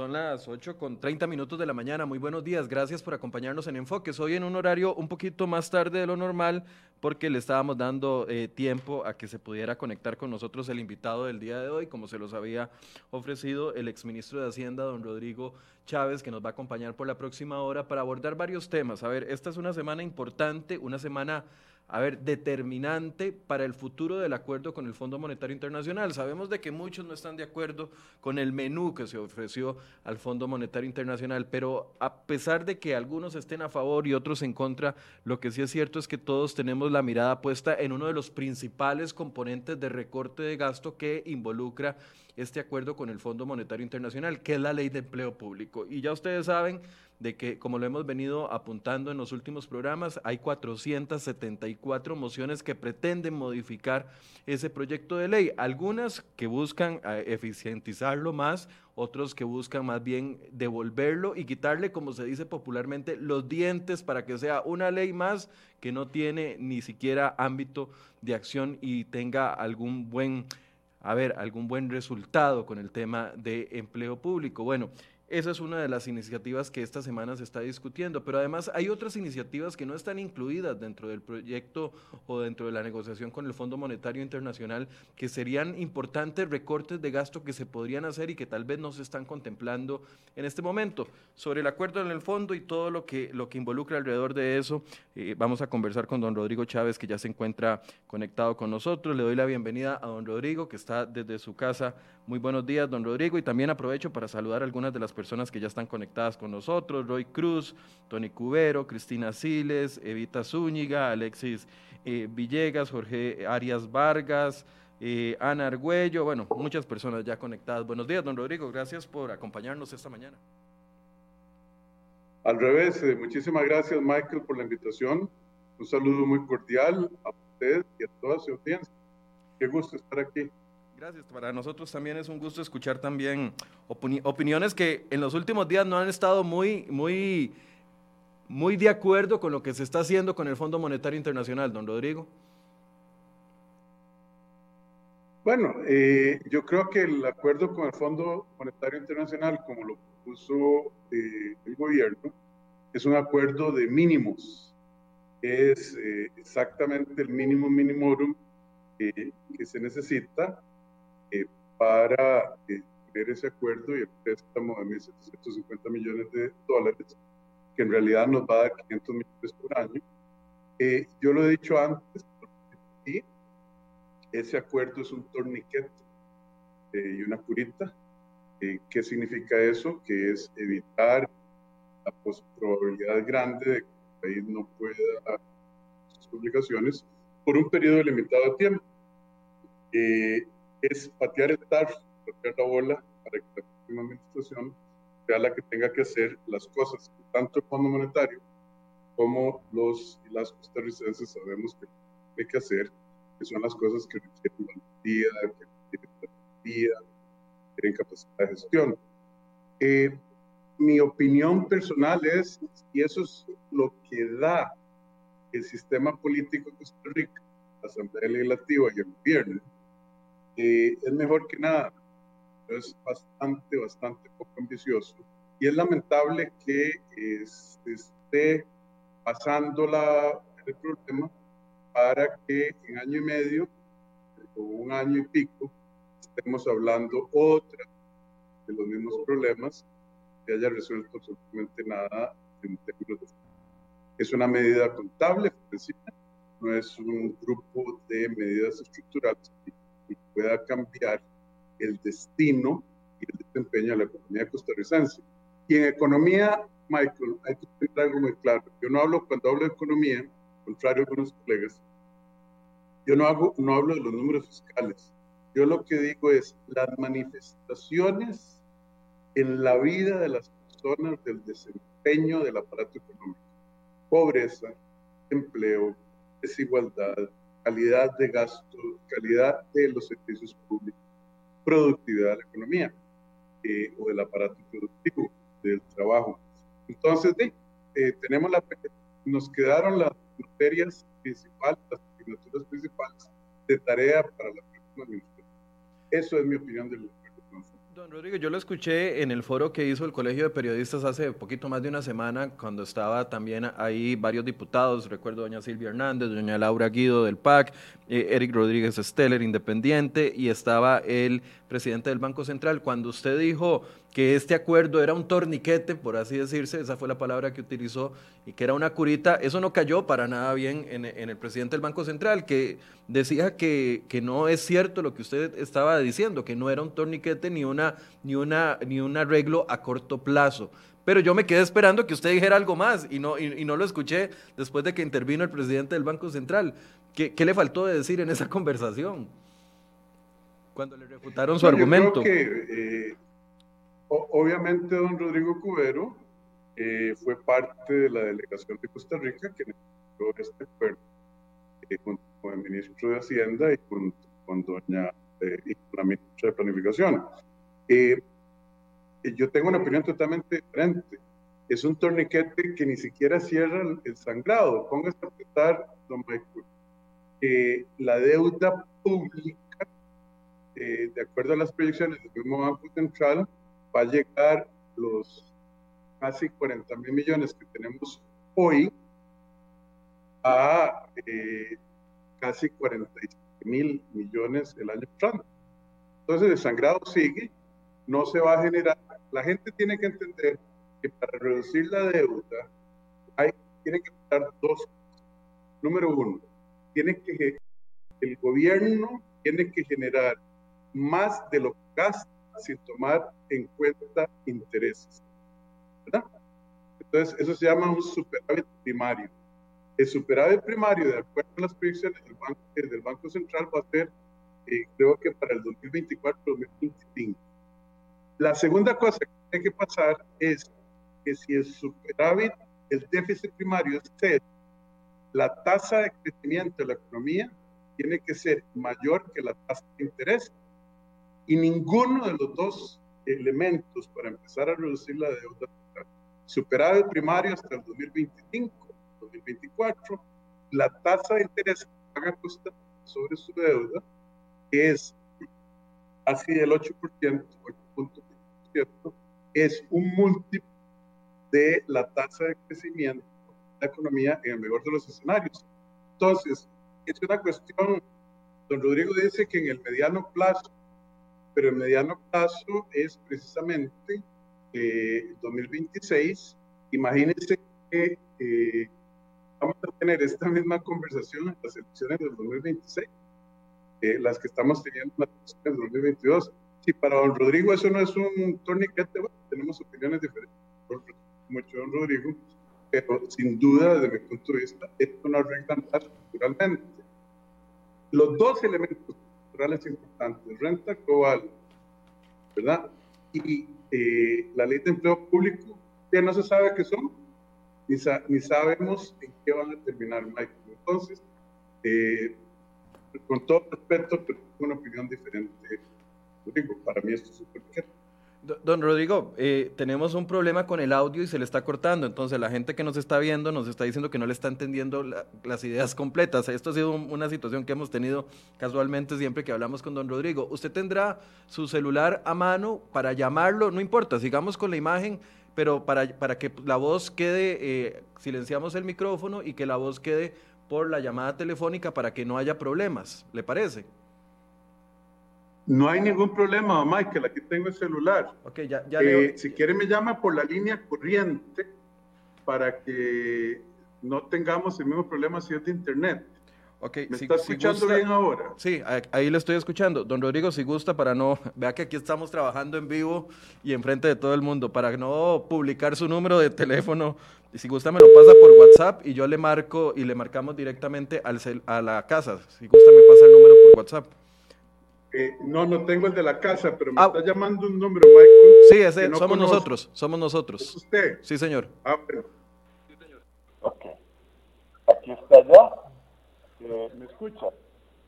Son las 8 con 30 minutos de la mañana. Muy buenos días. Gracias por acompañarnos en Enfoques. Hoy en un horario un poquito más tarde de lo normal porque le estábamos dando eh, tiempo a que se pudiera conectar con nosotros el invitado del día de hoy, como se los había ofrecido el exministro de Hacienda, don Rodrigo Chávez, que nos va a acompañar por la próxima hora para abordar varios temas. A ver, esta es una semana importante, una semana a ver, determinante para el futuro del acuerdo con el Fondo Monetario Internacional. Sabemos de que muchos no están de acuerdo con el menú que se ofreció al Fondo Monetario Internacional, pero a pesar de que algunos estén a favor y otros en contra, lo que sí es cierto es que todos tenemos la mirada puesta en uno de los principales componentes de recorte de gasto que involucra este acuerdo con el Fondo Monetario Internacional, que es la ley de empleo público. Y ya ustedes saben de que, como lo hemos venido apuntando en los últimos programas, hay 474 mociones que pretenden modificar ese proyecto de ley. Algunas que buscan eh, eficientizarlo más, otros que buscan más bien devolverlo y quitarle, como se dice popularmente, los dientes para que sea una ley más que no tiene ni siquiera ámbito de acción y tenga algún buen a ver, algún buen resultado con el tema de empleo público. Bueno, esa es una de las iniciativas que esta semana se está discutiendo, pero además hay otras iniciativas que no están incluidas dentro del proyecto o dentro de la negociación con el Fondo Monetario Internacional, que serían importantes recortes de gasto que se podrían hacer y que tal vez no se están contemplando en este momento. Sobre el acuerdo en el fondo y todo lo que, lo que involucra alrededor de eso, eh, vamos a conversar con don Rodrigo Chávez, que ya se encuentra conectado con nosotros. Le doy la bienvenida a don Rodrigo, que está desde su casa. Muy buenos días, don Rodrigo, y también aprovecho para saludar a algunas de las personas que ya están conectadas con nosotros, Roy Cruz, Tony Cubero, Cristina Siles, Evita Zúñiga, Alexis eh, Villegas, Jorge Arias Vargas, eh, Ana Argüello, bueno, muchas personas ya conectadas. Buenos días, don Rodrigo, gracias por acompañarnos esta mañana. Al revés, eh, muchísimas gracias Michael por la invitación. Un saludo muy cordial a usted y a toda su audiencia. Qué gusto estar aquí. Gracias. Para nosotros también es un gusto escuchar también opiniones que en los últimos días no han estado muy, muy, muy de acuerdo con lo que se está haciendo con el Fondo Monetario Internacional, don Rodrigo. Bueno, eh, yo creo que el acuerdo con el Fondo Monetario Internacional, como lo puso eh, el gobierno, es un acuerdo de mínimos. Es eh, exactamente el mínimo minimorum que se necesita eh, para eh, tener ese acuerdo y el préstamo de 1.750 millones de dólares, que en realidad nos va a dar 500 millones por año. Eh, yo lo he dicho antes, y ese acuerdo es un torniquete y una curita. ¿Qué significa eso? Que es evitar la probabilidad grande de que el país no pueda sus obligaciones por un periodo limitado de tiempo. Eh, es patear el tarro, patear la bola para que la próxima administración sea la que tenga que hacer las cosas, tanto el Fondo Monetario como los y las costarricenses sabemos que hay que hacer, que son las cosas que requieren valentía, que que requieren capacidad de gestión. Eh, mi opinión personal es, y eso es lo que da el sistema político de Costa Rica, la Asamblea Legislativa y el gobierno, es mejor que nada. Es bastante, bastante poco ambicioso. Y es lamentable que esté pasando la, el problema para que en año y medio o un año y pico estemos hablando otra de los mismos problemas que haya resuelto absolutamente nada en términos de es una medida contable, no es un grupo de medidas estructurales y pueda cambiar el destino y el desempeño de la economía costarricense. Y en economía, Michael, hay que tener algo muy claro. Yo no hablo, cuando hablo de economía, contrario a algunos colegas, yo no, hago, no hablo de los números fiscales. Yo lo que digo es las manifestaciones en la vida de las personas del desempeño del aparato económico. Pobreza, empleo, desigualdad, calidad de gasto, calidad de los servicios públicos, productividad de la economía eh, o del aparato productivo, del trabajo. Entonces, eh, tenemos la, nos quedaron las materias principales, las asignaturas principales de tarea para la próxima administración. Eso es mi opinión del Don Rodrigo, yo lo escuché en el foro que hizo el Colegio de Periodistas hace poquito más de una semana, cuando estaba también ahí varios diputados, recuerdo doña Silvia Hernández, doña Laura Guido del PAC, eh, Eric Rodríguez Steller, independiente, y estaba el presidente del Banco Central. Cuando usted dijo que este acuerdo era un torniquete, por así decirse, esa fue la palabra que utilizó, y que era una curita, eso no cayó para nada bien en, el presidente del Banco Central, que decía que, que, no es cierto lo que usted estaba diciendo, que no era un torniquete ni, una, ni, una, ni un arreglo a corto plazo. Pero yo me quedé esperando que usted dijera algo más y no, y, no lo escuché después de que intervino el presidente del Banco Central. ¿Qué, qué le faltó de decir en esa conversación? Cuando le refutaron su argumento. que, eh, obviamente, don Rodrigo Cubero eh, fue parte de la delegación de Costa Rica que necesitó este acuerdo eh, junto con el ministro de Hacienda y con, con doña y con la ministra de Planificación. yo tengo una opinión totalmente diferente. Es un torniquete que ni siquiera cierra el, sangrado. Póngase a pensar, don Michael, la deuda pública eh, de acuerdo a las proyecciones del mismo Banco Central, va a llegar los casi 40 mil millones que tenemos hoy a eh, casi 45 mil millones el año pasado. Entonces el sangrado sigue, no se va a generar. La gente tiene que entender que para reducir la deuda hay, tiene que dar dos cosas. Número uno, tiene que el gobierno tiene que generar más de lo que gasta sin tomar en cuenta intereses. ¿verdad? Entonces, eso se llama un superávit primario. El superávit primario, de acuerdo a las proyecciones del Banco, del banco Central, va a ser, eh, creo que para el 2024-2025. La segunda cosa que tiene que pasar es que si el superávit, el déficit primario es cero, la tasa de crecimiento de la economía tiene que ser mayor que la tasa de interés y ninguno de los dos elementos para empezar a reducir la deuda superar el primario hasta el 2025, 2024, la tasa de interés que paga Costa sobre su deuda es así del 8%, 8.5%, es un múltiplo de la tasa de crecimiento de la economía en el mejor de los escenarios. Entonces, es una cuestión, don Rodrigo dice que en el mediano plazo pero el mediano plazo es precisamente eh, 2026. Imagínense que eh, vamos a tener esta misma conversación en las elecciones del 2026, eh, las que estamos teniendo en las elecciones del 2022. Si para don Rodrigo eso no es un torniquete, bueno, tenemos opiniones diferentes, mucho don Rodrigo, pero sin duda, desde mi punto de vista, esto no arregla naturalmente. Los dos elementos importantes, renta global, ¿verdad? Y eh, la ley de empleo público, que no se sabe qué son, ni, ni sabemos en qué van a terminar, Michael. Entonces, eh, con todo respeto, pero una opinión diferente. Digo, para mí esto es súper Don Rodrigo, eh, tenemos un problema con el audio y se le está cortando, entonces la gente que nos está viendo nos está diciendo que no le está entendiendo las ideas completas. Esto ha sido una situación que hemos tenido casualmente siempre que hablamos con don Rodrigo. ¿Usted tendrá su celular a mano para llamarlo? No importa, sigamos con la imagen, pero para, para que la voz quede, eh, silenciamos el micrófono y que la voz quede por la llamada telefónica para que no haya problemas. ¿Le parece? No hay ningún problema, Michael, aquí tengo el celular. Okay, ya, ya eh, Si quiere me llama por la línea corriente para que no tengamos el mismo problema si es de internet. Okay, ¿Me está escuchando bien ahora? Sí, ahí le estoy escuchando. Don Rodrigo, si gusta, para no, vea que aquí estamos trabajando en vivo y enfrente de todo el mundo, para no publicar su número de teléfono, si gusta me lo pasa por WhatsApp y yo le marco y le marcamos directamente al a la casa. Si gusta me pasa el número por WhatsApp. Eh, no, no tengo el de la casa, pero me ah. está llamando un número, Michael. Sí, ese, somos nosotros, somos nosotros. ¿Es usted? Sí, señor. Ah, pero. Sí, señor. Ok. Aquí está ya. Eh, ¿Me escucha?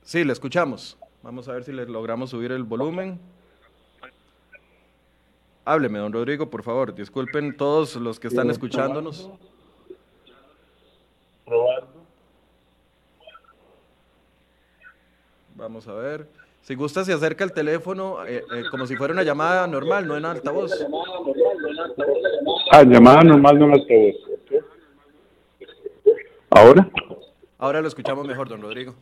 Sí, le escuchamos. Vamos a ver si le logramos subir el volumen. Hábleme, don Rodrigo, por favor. Disculpen todos los que están escuchándonos. Probando. Vamos a ver. Si gusta, se acerca el teléfono eh, eh, como si fuera una llamada normal, no en altavoz. Ah, llamada normal, no en altavoz. ¿Ahora? Ahora lo escuchamos mejor, don Rodrigo.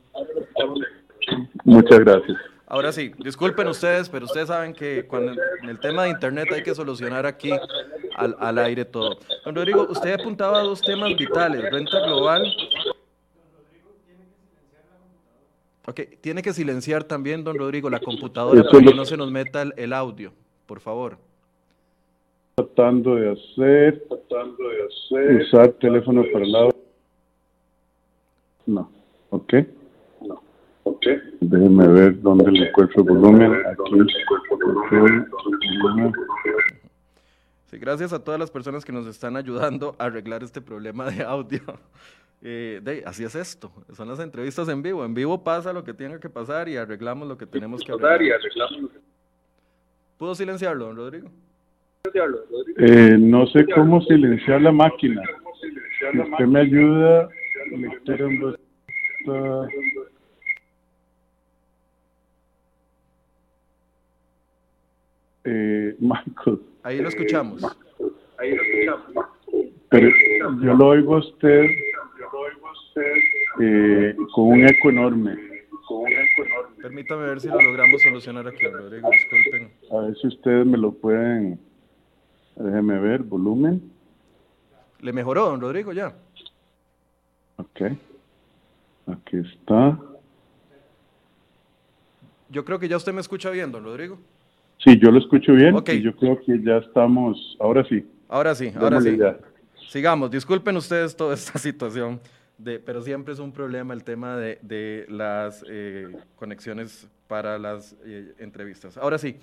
Muchas gracias. Ahora sí, disculpen ustedes, pero ustedes saben que cuando en el tema de Internet hay que solucionar aquí al, al aire todo. Don Rodrigo, usted apuntaba a dos temas vitales, renta global. Ok, tiene que silenciar también, don Rodrigo, la computadora para que no se nos meta el, el audio, por favor. Tratando de hacer, tratando de hacer, usar teléfono para el lado. No, ok. No. Ok. Déjeme ver dónde le encuentro volumen. Aquí. Sí, gracias a todas las personas que nos están ayudando a arreglar este problema de audio. Eh, de, así es esto, son las entrevistas en vivo. En vivo pasa lo que tenga que pasar y arreglamos lo que tenemos que arreglar. ¿Pudo silenciarlo, don Rodrigo? Eh, no sé cómo silenciar la máquina. Si usted me ayuda. Eh, Michael. Ahí lo escuchamos. Ahí lo escuchamos. Pero yo lo oigo a usted eh, con un eco enorme. Permítame ver si lo logramos solucionar aquí, Rodrigo. Disculpen. A ver si ustedes me lo pueden. Déjeme ver, volumen. ¿Le mejoró, don Rodrigo, ya? Ok. Aquí está. Yo creo que ya usted me escucha bien, don Rodrigo. Sí, yo lo escucho bien Ok. y yo creo que ya estamos, ahora sí. Ahora sí, ahora démosle sí. ya. Sigamos, disculpen ustedes toda esta situación, de, pero siempre es un problema el tema de, de las eh, conexiones para las eh, entrevistas. Ahora sí,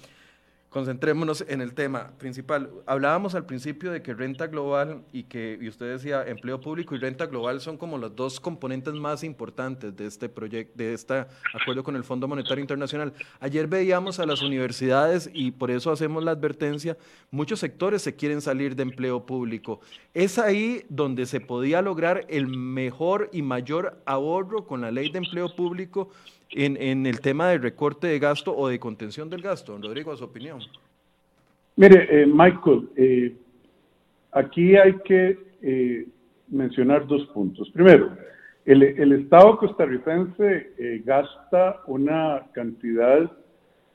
concentrémonos en el tema principal. Hablábamos al principio de que renta global y que, y usted decía, empleo público y renta global son como los dos componentes más importantes de este proyecto, de este acuerdo con el Fondo Monetario Internacional. Ayer veíamos a las universidades y por eso hacemos la advertencia, muchos sectores se quieren salir de empleo público. Es ahí donde se podía lograr el mejor y mayor ahorro con la ley de empleo público en, en el tema de recorte de gasto o de contención del gasto. Rodrigo, a su opinión. Mire, eh, Michael, eh, aquí hay que eh, mencionar dos puntos. Primero, el, el Estado costarricense eh, gasta una cantidad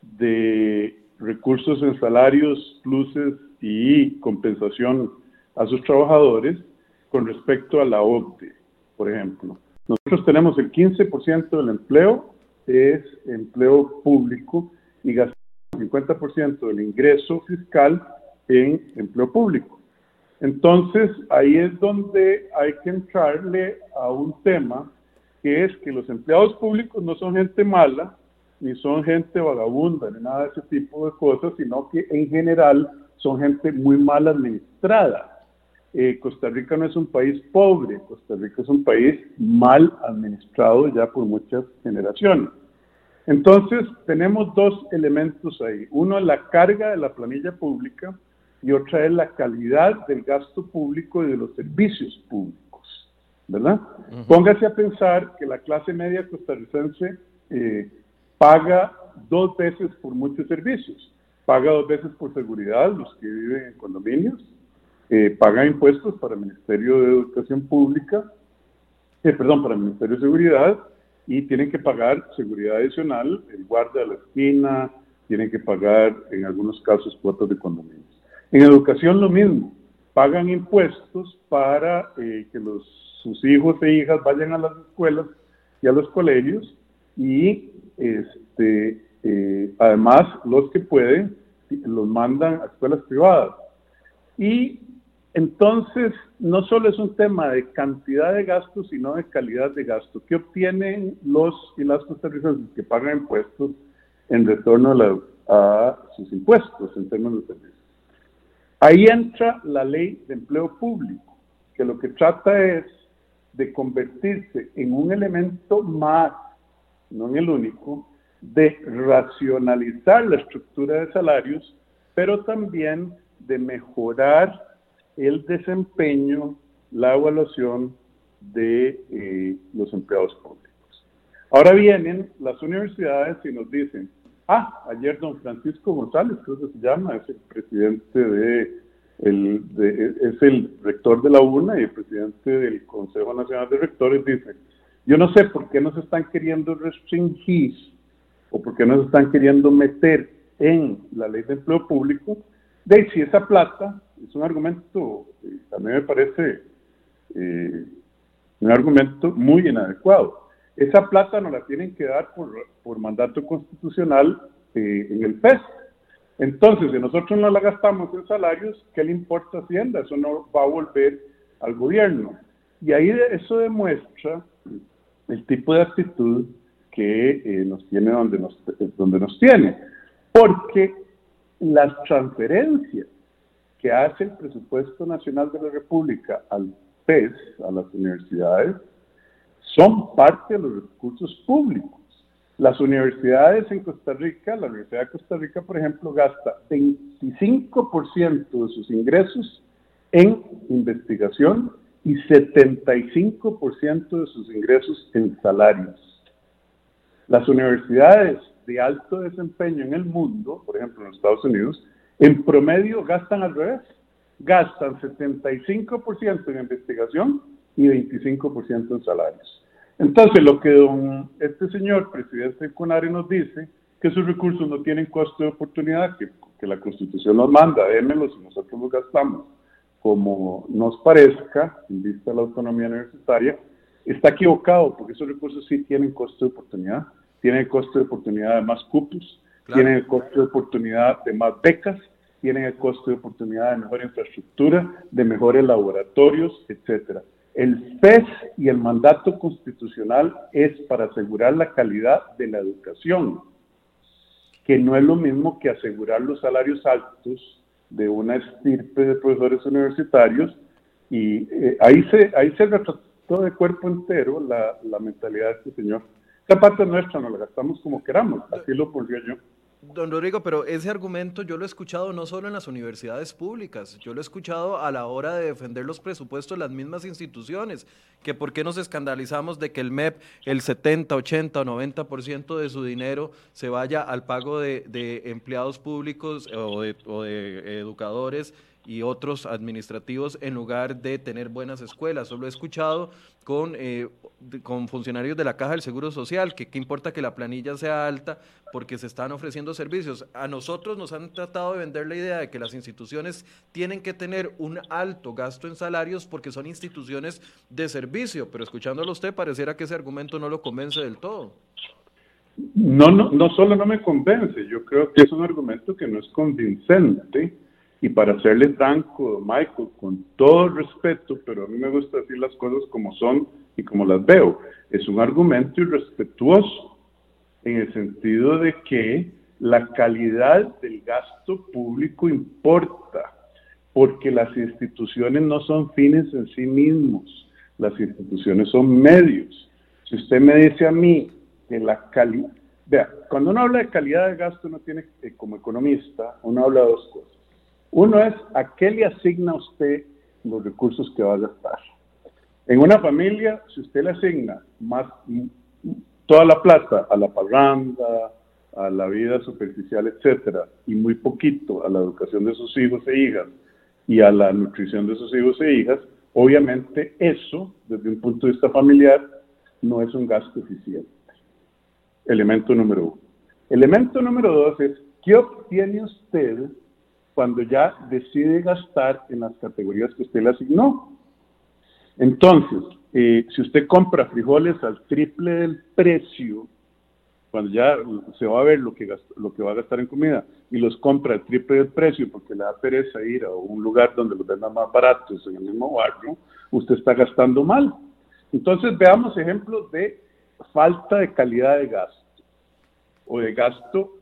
de recursos en salarios, pluses y compensación a sus trabajadores con respecto a la OCDE, por ejemplo. Nosotros tenemos el 15% del empleo es empleo público y gastamos el 50% del ingreso fiscal en empleo público. Entonces, ahí es donde hay que entrarle a un tema que es que los empleados públicos no son gente mala, ni son gente vagabunda, ni nada de ese tipo de cosas, sino que en general son gente muy mal administrada. Eh, Costa Rica no es un país pobre, Costa Rica es un país mal administrado ya por muchas generaciones. Entonces, tenemos dos elementos ahí. Uno es la carga de la planilla pública y otra es la calidad del gasto público y de los servicios públicos, ¿verdad? Póngase a pensar que la clase media costarricense eh, paga dos veces por muchos servicios. Paga dos veces por seguridad, los que viven en condominios, eh, paga impuestos para el Ministerio de Educación Pública, eh, perdón, para el Ministerio de Seguridad, y tienen que pagar seguridad adicional, el guardia de la esquina, tienen que pagar en algunos casos cuotas de condominios. En educación lo mismo, pagan impuestos para eh, que sus hijos e hijas vayan a las escuelas y a los colegios y este, eh, además los que pueden los mandan a escuelas privadas. Y entonces, no solo es un tema de cantidad de gastos, sino de calidad de gasto. ¿Qué obtienen los y las costarricenses que pagan impuestos en retorno a, la- sus impuestos en términos de servicios? Ahí entra la ley de empleo público, que lo que trata es de convertirse en un elemento más, no en el único, de racionalizar la estructura de salarios, pero también de mejorar el desempeño, la evaluación de eh, los empleados públicos. Ahora vienen las universidades y nos dicen, ah, ayer don Francisco González, creo que se llama, es el presidente de, el, es el rector de la UNA y el presidente del Consejo Nacional de Rectores, dice, yo no sé por qué nos están queriendo restringir o por qué nos están queriendo meter en la ley de empleo público, de si esa plata, es un argumento, eh, a mí me parece eh, un argumento muy inadecuado. Esa plata nos la tienen que dar por, por mandato constitucional eh, en el PES. Entonces, si nosotros no la gastamos en salarios, ¿qué le importa Hacienda? Eso no va a volver al gobierno. Y ahí eso demuestra el tipo de actitud que nos tiene donde nos, donde nos tiene. Porque las transferencias que hace el presupuesto nacional de la República al PES, a las universidades, son parte de los recursos públicos. Las universidades en Costa Rica, la Universidad de Costa Rica, por ejemplo, gasta 25% de sus ingresos en investigación y 75% de sus ingresos en salarios. Las universidades de alto desempeño en el mundo, por ejemplo en los Estados Unidos, en promedio gastan al revés, gastan 75% en investigación y 25% en salarios. Entonces, lo que don, este señor, presidente Conari, nos dice, que sus recursos no tienen costo de oportunidad, que, que la Constitución nos manda, démelos y nosotros los gastamos. Como nos parezca, en vista de la autonomía universitaria, está equivocado, porque esos recursos sí tienen costo de oportunidad, tienen costo de oportunidad de más cupos, tienen el costo de oportunidad de más becas, tienen el costo de oportunidad de mejor infraestructura, de mejores laboratorios, etcétera. El FES y el mandato constitucional es para asegurar la calidad de la educación, que no es lo mismo que asegurar los salarios altos de una estirpe de profesores universitarios y eh, ahí se ahí se retrató de cuerpo entero la, mentalidad de este señor. Esta parte nuestra nos la gastamos como queramos, así lo pondría yo. Don Rodrigo, pero ese argumento yo lo he escuchado no solo en las universidades públicas, yo lo he escuchado a la hora de defender los presupuestos de las mismas instituciones, que por qué nos escandalizamos de que el MEP, el 70, 80 o 90% de su dinero se vaya al pago de, empleados públicos o de educadores y otros administrativos en lugar de tener buenas escuelas. Solo he escuchado con, eh, con funcionarios de la Caja del Seguro Social que qué importa que la planilla sea alta porque se están ofreciendo servicios. A nosotros nos han tratado de vender la idea de que las instituciones tienen que tener un alto gasto en salarios porque son instituciones de servicio, pero escuchándolo usted pareciera que ese argumento no lo convence del todo. No, no, no solo no me convence, yo creo que es un argumento que no es convincente y para serle franco, Michael, con todo respeto, pero a mí me gusta decir las cosas como son y como las veo, es un argumento irrespetuoso en el sentido de que la calidad del gasto público importa, porque las instituciones no son fines en sí mismos, las instituciones son medios. Si usted me dice a mí que la calidad, vea, cuando uno habla de calidad de gasto, uno tiene, como economista, uno habla de dos cosas uno es a qué le asigna usted los recursos que va a gastar. En una familia, si usted le asigna más toda la plata a la parranda, a la vida superficial, etcétera, y muy poquito a la educación de sus hijos e hijas y a la nutrición de sus hijos e hijas, obviamente eso, desde un punto de vista familiar, no es un gasto eficiente. Elemento número uno. Elemento número dos es, ¿qué obtiene usted cuando ya decide gastar en las categorías que usted le asignó. Entonces, eh, si usted compra frijoles al triple del precio, cuando ya se va a ver lo que, lo que va a gastar en comida, y los compra al triple del precio porque le da pereza ir a un lugar donde los vendan más baratos en el mismo barrio, usted está gastando mal. Entonces, veamos ejemplos de falta de calidad de gasto o de gasto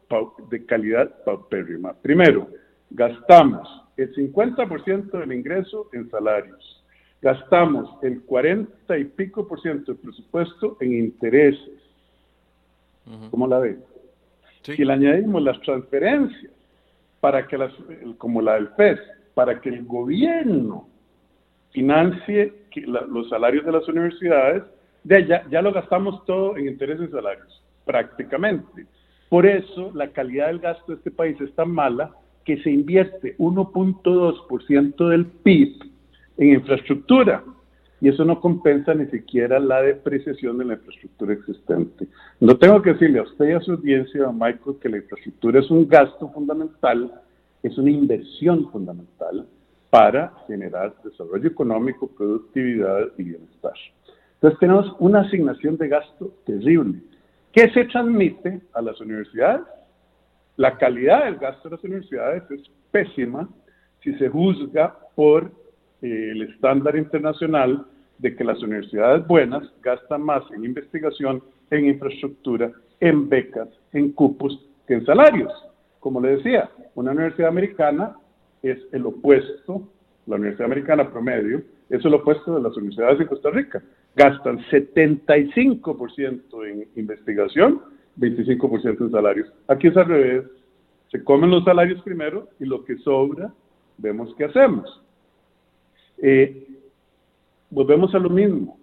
de calidad paupérrima. Primero, gastamos el 50% del ingreso en salarios, gastamos el 40 y pico por ciento del presupuesto en intereses. ¿Cómo la ven? Si le añadimos las transferencias, para que las, como la del FES, para que el gobierno financie los salarios de las universidades, de ya, ya lo gastamos todo en intereses y salarios, prácticamente. Por eso la calidad del gasto de este país es tan mala que se invierte 1.2% del PIB en infraestructura y eso no compensa ni siquiera la depreciación de la infraestructura existente. No tengo que decirle a usted y a su audiencia, a Michael, que la infraestructura es un gasto fundamental, es una inversión fundamental para generar desarrollo económico, productividad y bienestar. Entonces tenemos una asignación de gasto terrible que se transmite a las universidades. La calidad del gasto de las universidades es pésima si se juzga por eh, el estándar internacional de que las universidades buenas gastan más en investigación, en infraestructura, en becas, en cupos que en salarios. Como le decía, una universidad americana es el opuesto, la universidad americana promedio, es el opuesto de las universidades de Costa Rica. Gastan 75% en investigación, 25% en salarios. Aquí es al revés. Se comen los salarios primero y lo que sobra, vemos qué hacemos. Eh, volvemos a lo mismo.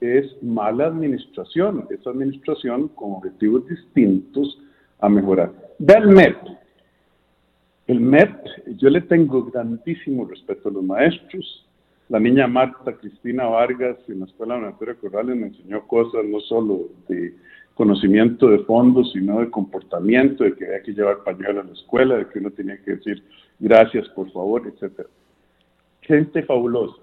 Es mala administración, es administración con objetivos distintos a mejorar. Ve el MEP. El MEP, yo le tengo grandísimo respeto a los maestros. La niña Marta Cristina Vargas en la Escuela de Corrales me enseñó cosas no solo de conocimiento de fondo, sino de comportamiento, de que había que llevar pañuelo a la escuela, de que uno tenía que decir gracias, por favor, etc. Gente fabulosa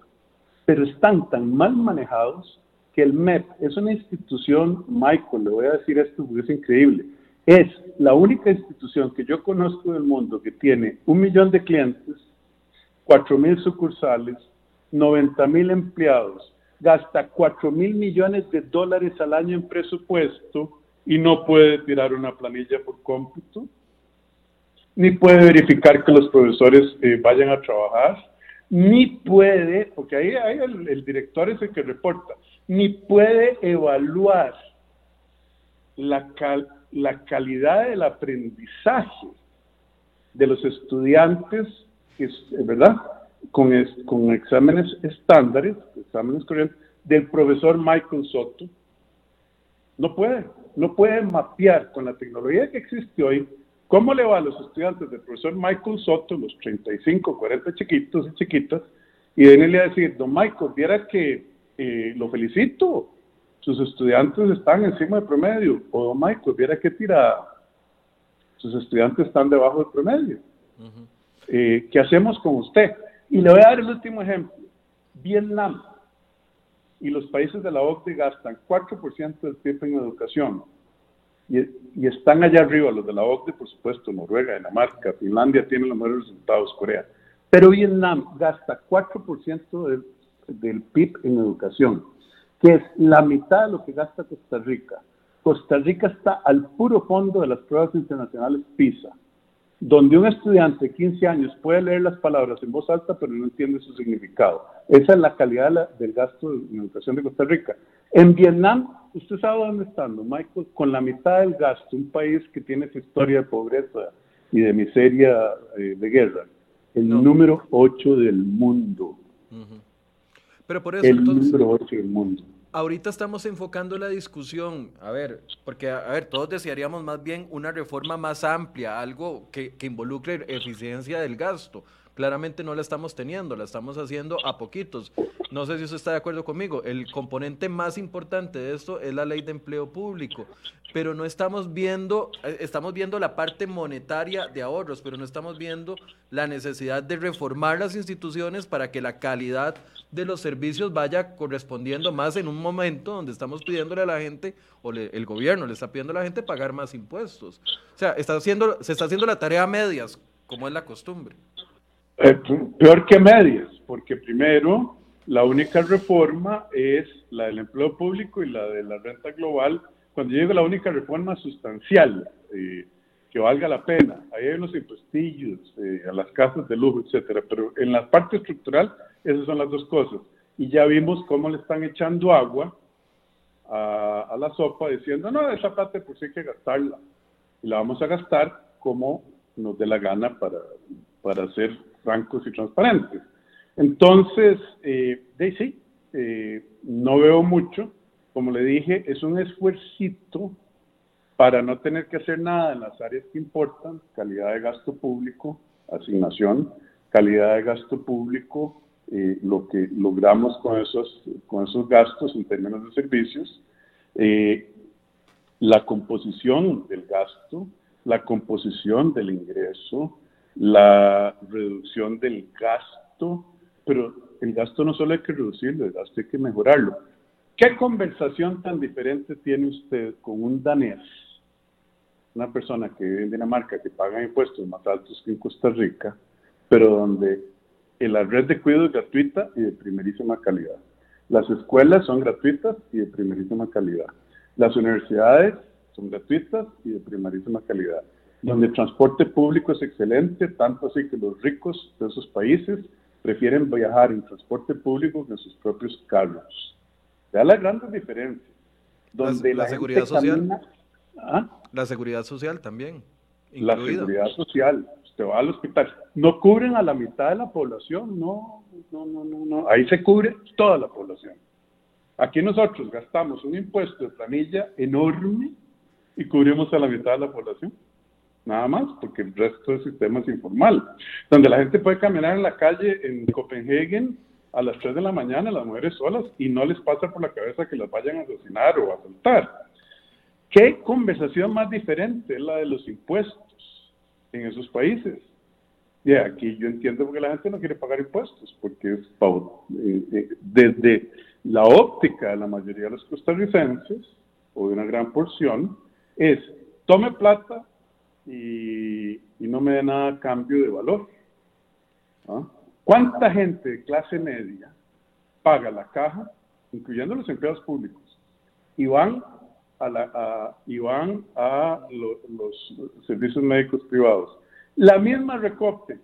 pero están tan mal manejados que el MEP es una institución, Michael, le voy a decir esto porque es increíble, es la única institución que yo conozco del mundo que tiene un millón de clientes, cuatro mil sucursales, 90 mil empleados, gasta cuatro mil millones de dólares al año en presupuesto y no puede tirar una planilla por cómputo, ni puede verificar que los profesores eh, vayan a trabajar, ni puede, porque ahí, el, director es el que reporta, ni puede evaluar la, la calidad del aprendizaje de los estudiantes, ¿verdad? Con, con exámenes estándares, exámenes corrientes, del profesor Michael Soto. No puede, no puede mapear con la tecnología que existe hoy ¿Cómo le va a los estudiantes del profesor Michael Soto, los 35, 40 chiquitos y chiquitas? Y venirle a decir, don Michael, viera que eh, lo felicito, sus estudiantes están encima del promedio. O don Michael, viera que tira, sus estudiantes están debajo del promedio. Eh, ¿Qué hacemos con usted? Y le voy a dar el último ejemplo. Vietnam y los países de la OCDE gastan 4% del PIB en educación y, están allá arriba los de la OCDE, por supuesto, Noruega, Dinamarca, Finlandia tiene los mejores resultados, Corea. Pero Vietnam gasta 4% del, del PIB en educación, que es la mitad de lo que gasta Costa Rica. Costa Rica está al puro fondo de las pruebas internacionales PISA donde un estudiante de 15 años puede leer las palabras en voz alta pero no entiende su significado. Esa es la calidad del gasto de educación de Costa Rica. En Vietnam, usted sabe dónde están, Michael, con la mitad del gasto, un país que tiene su historia de pobreza y de miseria eh, de guerra, el número 8 del mundo. Pero por eso, el número 8 del mundo ahorita estamos enfocando la discusión, a ver, porque, a ver, todos desearíamos más bien una reforma más amplia, algo que, que involucre eficiencia del gasto. Claramente no la estamos teniendo, la estamos haciendo a poquitos. No sé si usted está de acuerdo conmigo. El componente más importante de esto es la ley de empleo público, pero no estamos viendo, eh, estamos viendo la parte monetaria de ahorros, pero no estamos viendo la necesidad de reformar las instituciones para que la calidad de los servicios vaya correspondiendo más en un momento donde estamos pidiéndole a la gente, o el gobierno le está pidiendo a la gente pagar más impuestos. O sea, está haciendo, se está haciendo la tarea a medias, como es la costumbre. Eh, peor que medias, porque primero, la única reforma es la del empleo público y la de la renta global. Cuando llegue la única reforma sustancial, eh, que valga la pena, ahí hay unos impuestillos eh, a las casas de lujo, etcétera, pero en la parte estructural, esas son las dos cosas. Y ya vimos cómo le están echando agua a, la sopa diciendo, no, esa parte pues hay que gastarla. Y la vamos a gastar como nos dé la gana para, para hacer francos y transparentes. Entonces, eh, sí, eh, no veo mucho. Como le dije, es un esfuercito para no tener que hacer nada en las áreas que importan, calidad de gasto público, asignación, calidad de gasto público, eh, lo que logramos con esos, con esos gastos en términos de servicios, eh, la composición del gasto, la composición del ingreso, la reducción del gasto, pero el gasto no solo hay que reducirlo, el gasto hay que mejorarlo. ¿Qué conversación tan diferente tiene usted con un danés, una persona que vive en Dinamarca, que paga impuestos más altos que en Costa Rica, pero donde la red de cuidado es gratuita y de primerísima calidad? Las escuelas son gratuitas y de primerísima calidad. Las universidades son gratuitas y de primerísima calidad. Donde el transporte público es excelente, tanto así que los ricos de esos países prefieren viajar en transporte público que en sus propios carros. Vea las grandes diferencias. Donde la, seguridad social. ¿Ah? La seguridad social también. La seguridad social. Usted va al hospital. No cubren a la mitad de la población, no, no, no, no, no. Ahí se cubre toda la población. Aquí nosotros gastamos un impuesto de planilla enorme y cubrimos a la mitad de la población nada más, porque el resto del sistema es informal, donde la gente puede caminar en la calle en Copenhagen a las 3 de la mañana, las mujeres solas, y no les pasa por la cabeza que las vayan a asesinar o a asaltar. ¿Qué conversación más diferente es la de los impuestos en esos países? Y aquí yo entiendo porque la gente no quiere pagar impuestos, porque es eh, eh, desde la óptica de la mayoría de los costarricenses, o de una gran porción, es tome plata y, no me dé nada cambio de valor. ¿Cuánta gente de clase media paga la caja, incluyendo los empleados públicos, y van a, la, a, a los servicios médicos privados? La misma Recopte,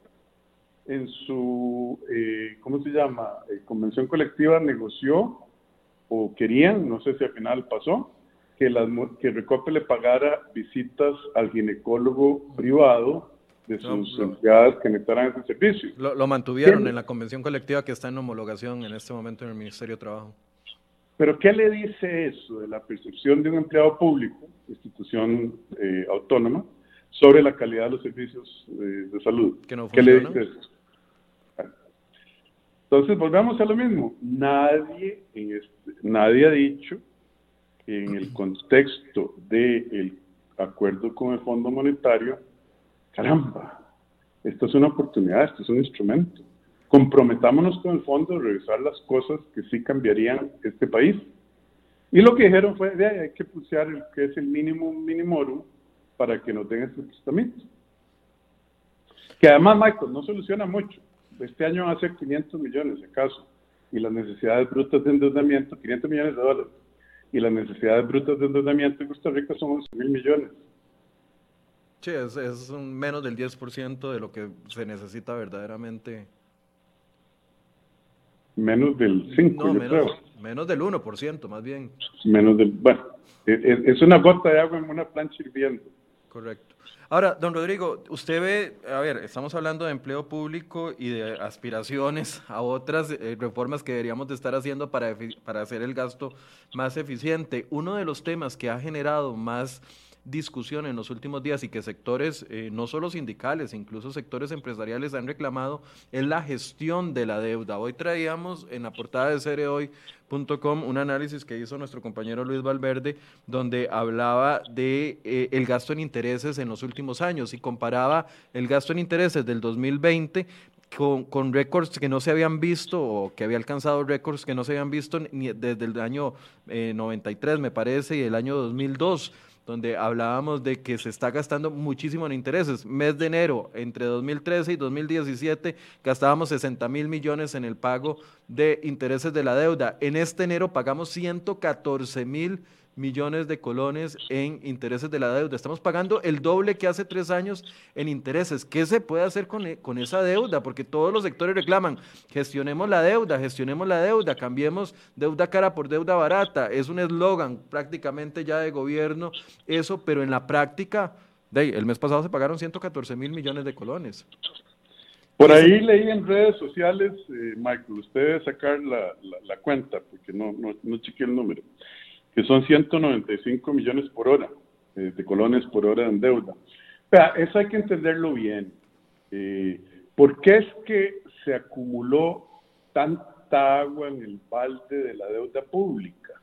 en su, eh, ¿cómo se llama?, eh, convención colectiva negoció, o querían, no sé si al final pasó, que, las, que Recope le pagara visitas al ginecólogo privado de sus empleadas que necesitaran ese servicio. Lo, mantuvieron en la convención colectiva que está en homologación en este momento en el Ministerio de Trabajo. Pero ¿qué le dice eso de la percepción de un empleado público, institución eh, autónoma, sobre la calidad de los servicios eh, de salud? ¿Qué le dice eso? Entonces, volvemos a lo mismo. Nadie, en este, nadie ha dicho en el contexto del acuerdo con el Fondo Monetario, caramba, esto es una oportunidad, esto es un instrumento. Comprometámonos con el fondo a revisar las cosas que sí cambiarían este país. Y lo que dijeron fue, de hay que pulsear el que es el mínimo minimorum para que nos den este tratamiento. Que además, Michael, no soluciona mucho. Este año va a ser 500 millones, acaso. Y las necesidades brutas de endeudamiento, 500 millones de dólares y las necesidades brutas de endeudamiento en Costa Rica son 11 mil millones. Sí, es, es un menos del 10% de lo que se necesita verdaderamente. Menos del 5, no, menos, Menos del 1%, más bien. Menos del, bueno, es una gota de agua en una plancha hirviendo. Correcto. Ahora, don Rodrigo, usted ve, a ver, estamos hablando de empleo público y de aspiraciones a otras eh, reformas que deberíamos de estar haciendo para, para hacer el gasto más eficiente. Uno de los temas que ha generado más discusión en los últimos días y que sectores, eh, no solo sindicales, incluso sectores empresariales han reclamado, es la gestión de la deuda. Hoy traíamos en la portada de cereoy.com un análisis que hizo nuestro compañero Luis Valverde, donde hablaba de eh, el gasto en intereses en los últimos años y comparaba el gasto en intereses del 2020 con, con récords que no se habían visto o que había alcanzado récords que no se habían visto desde el año 93, eh, me parece, y el año 2002 donde hablábamos de que se está gastando muchísimo en intereses. Mes de enero, entre 2013 y 2017, gastábamos 60 mil millones en el pago de intereses de la deuda. En este enero pagamos 114 mil millones de colones en intereses de la deuda. Estamos pagando el doble que hace tres años en intereses. ¿Qué se puede hacer con, e, con, esa deuda? Porque todos los sectores reclaman, gestionemos la deuda, gestionemos la deuda, cambiemos deuda cara por deuda barata. Es un eslogan prácticamente ya de gobierno eso, pero en la práctica, de el mes pasado se pagaron 114 mil millones de colones. Por ahí leí en redes sociales, eh, Michael, usted debe sacar la, la, cuenta, porque no, no, no chequeé el número que son 195 millones por hora, eh, de colones por hora en deuda. Pero eso hay que entenderlo bien. Eh, ¿Por qué es que se acumuló tanta agua en el balde de la deuda pública?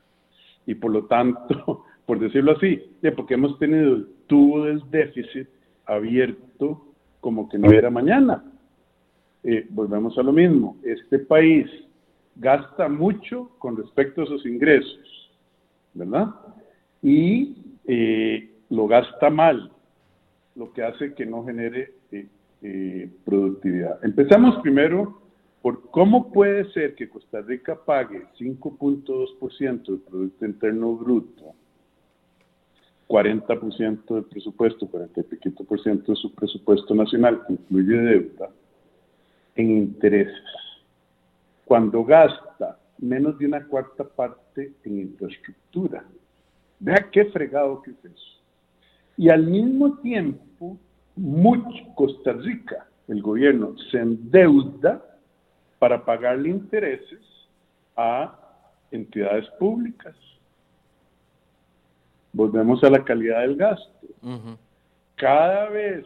Y por lo tanto, por decirlo así, porque hemos tenido el tubo del déficit abierto como que no era mañana. Eh, volvemos a lo mismo. Este país gasta mucho con respecto a sus ingresos, ¿verdad? Y eh, lo gasta mal, lo que hace que no genere eh, eh, productividad. Empezamos primero por cómo puede ser que Costa Rica pague 5.2% del Producto Interno Bruto, 40% del presupuesto, 40 y por de su presupuesto nacional, incluye deuda, en intereses cuando gasta menos de una cuarta parte en infraestructura. Vea qué fregado que es eso. Y al mismo tiempo, mucho Costa Rica, el gobierno, se endeuda para pagarle intereses a entidades públicas. Volvemos a la calidad del gasto. Cada vez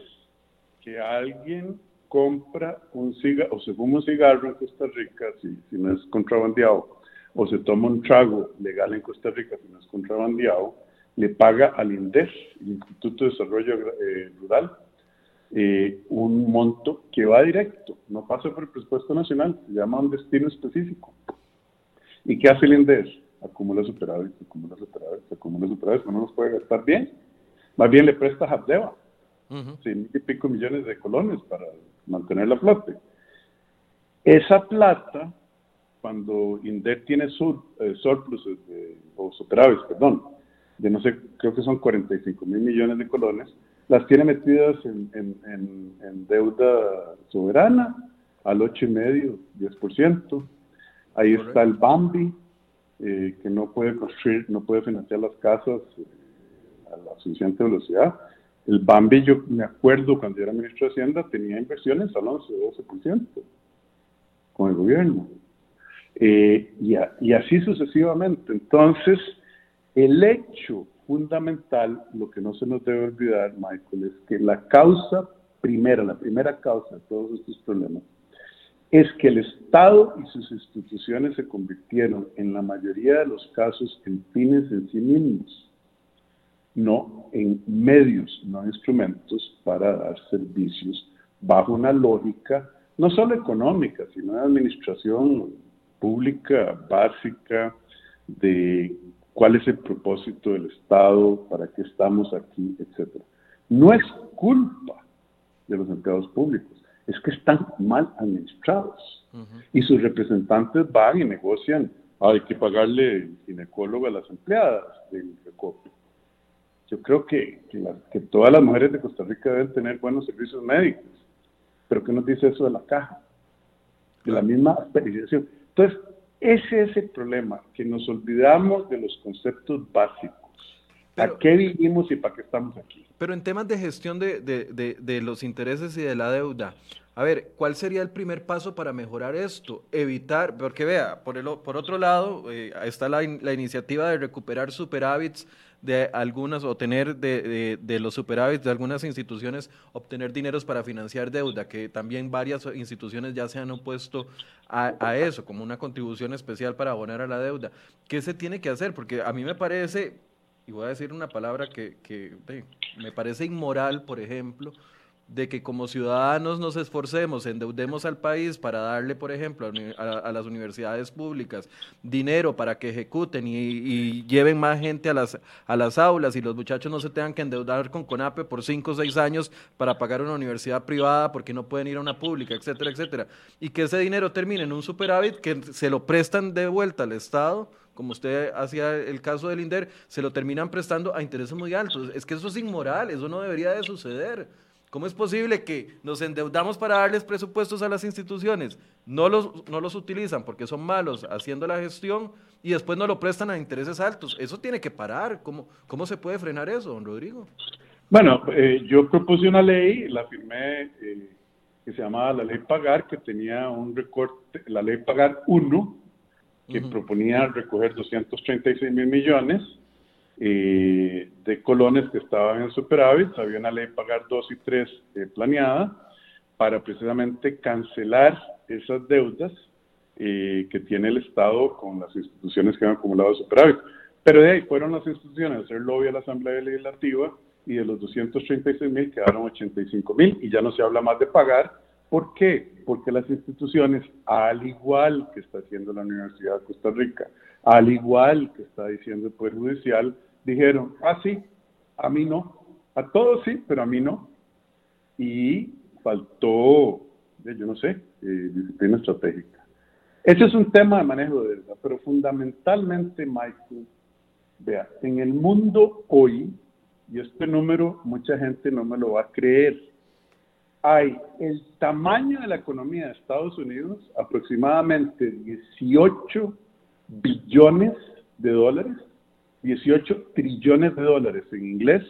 que alguien compra un cigarro o se fuma un cigarro en Costa Rica, si, si no es contrabandeado, o se toma un trago legal en Costa Rica, si no es contrabandeado, le paga al INDES, el Instituto de Desarrollo eh, Rural, eh, un monto que va directo, no pasa por el presupuesto nacional, se llama un destino específico. ¿Y qué hace el INDES? Acumula superávit, acumula superávit, acumula superávit, no los puede gastar bien. Más bien le presta a Habdeba, uh y pico millones de colones para mantener la flote. Esa plata, cuando INDER tiene sur, eh, surplus o superávit, perdón, de no sé, creo que son 45 mil millones de colones, las tiene metidas en, en, deuda soberana al 8,5, 10%. Ahí está el Bambi, eh, que no puede construir, no puede financiar las casas eh, a la suficiente velocidad. El Bambi, yo me acuerdo cuando era ministro de Hacienda, tenía inversiones al 11 12% con el gobierno. Eh, y, y así sucesivamente. Entonces, el hecho fundamental, lo que no se nos debe olvidar, Michael, es que la causa primera, la primera causa de todos estos problemas, es que el Estado y sus instituciones se convirtieron en la mayoría de los casos en fines en sí mismos no en medios, no instrumentos para dar servicios bajo una lógica no solo económica, sino de administración pública básica de cuál es el propósito del Estado, para qué estamos aquí, etcétera. No es culpa de los empleados públicos, es que están mal administrados. Y sus representantes van y negocian, hay que pagarle ginecólogo a las empleadas del recopio yo creo que, que, todas las mujeres de Costa Rica deben tener buenos servicios médicos. Pero ¿qué nos dice eso de la caja? De la misma periodización. Entonces, ese es el problema, que nos olvidamos de los conceptos básicos. ¿Para qué vivimos y para qué estamos aquí? Pero en temas de gestión de, de, de, los intereses y de la deuda, a ver, ¿cuál sería el primer paso para mejorar esto? Evitar, porque vea, por, el, por otro lado, eh, está la, la iniciativa de recuperar superávits de algunas, o tener de, de, los superávits de algunas instituciones, obtener dineros para financiar deuda, que también varias instituciones ya se han opuesto a, a, eso, como una contribución especial para abonar a la deuda. ¿Qué se tiene que hacer? Porque a mí me parece, y voy a decir una palabra que, que me parece inmoral, por ejemplo, de que como ciudadanos nos esforcemos, endeudemos al país para darle, por ejemplo, a, las universidades públicas dinero para que ejecuten y, lleven más gente a las, a las aulas y los muchachos no se tengan que endeudar con CONAPE por cinco o seis años para pagar una universidad privada porque no pueden ir a una pública, etcétera, etcétera. Y que ese dinero termine en un superávit que se lo prestan de vuelta al Estado como usted hacía el caso del INDER, se lo terminan prestando a intereses muy altos. Es que eso es inmoral, eso no debería de suceder. ¿Cómo es posible que nos endeudamos para darles presupuestos a las instituciones? No los, no los utilizan porque son malos haciendo la gestión y después no lo prestan a intereses altos. Eso tiene que parar. ¿Cómo, cómo se puede frenar eso, don Rodrigo? Bueno, eh, yo propuse una ley, la firmé, eh, que se llamaba la ley Pagar, que tenía un recorte, la ley Pagar 1, que proponía recoger 236 mil millones eh, de colones que estaban en superávit, había una ley pagar dos y tres eh, planeada para precisamente cancelar esas deudas eh, que tiene el Estado con las instituciones que han acumulado superávit. Pero de ahí fueron las instituciones a hacer lobby a la Asamblea Legislativa y de los 236 mil quedaron 85 mil y ya no se habla más de pagar. ¿Por qué? Porque las instituciones, al igual que está haciendo la Universidad de Costa Rica, al igual que está diciendo el Poder Judicial, dijeron, ah, sí, a mí no. A todos sí, pero a mí no. Y faltó, yo no sé, eh, disciplina estratégica. Ese es un tema de manejo de deuda, pero fundamentalmente, Michael, vea, en el mundo hoy, y este número mucha gente no me lo va a creer, hay el tamaño de la economía de Estados Unidos, aproximadamente 18 billones de dólares, 18 trillones de dólares en inglés,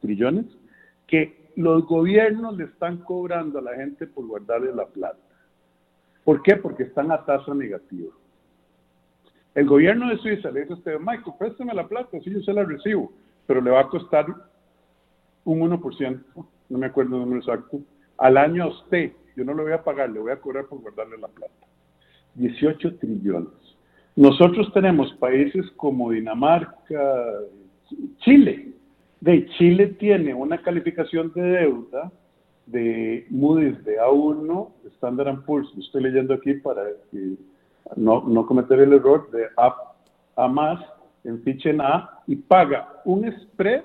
trillones, que los gobiernos le están cobrando a la gente por guardarle la plata. ¿Por qué? Porque están a tasa negativa. El gobierno de Suiza le dice a usted, Michael, préstame la plata, sí, yo se la recibo, pero le va a costar un 1%, no me acuerdo el número exacto, al año a usted. Yo no le voy a pagar, le voy a cobrar por guardarle la plata. 18 trillones. Nosotros tenemos países como Dinamarca, Chile. De Chile tiene una calificación de deuda de Moody's de A1, Standard Poor's, estoy leyendo aquí para no, no cometer el error de A, a más en Fitch en A y paga un spread,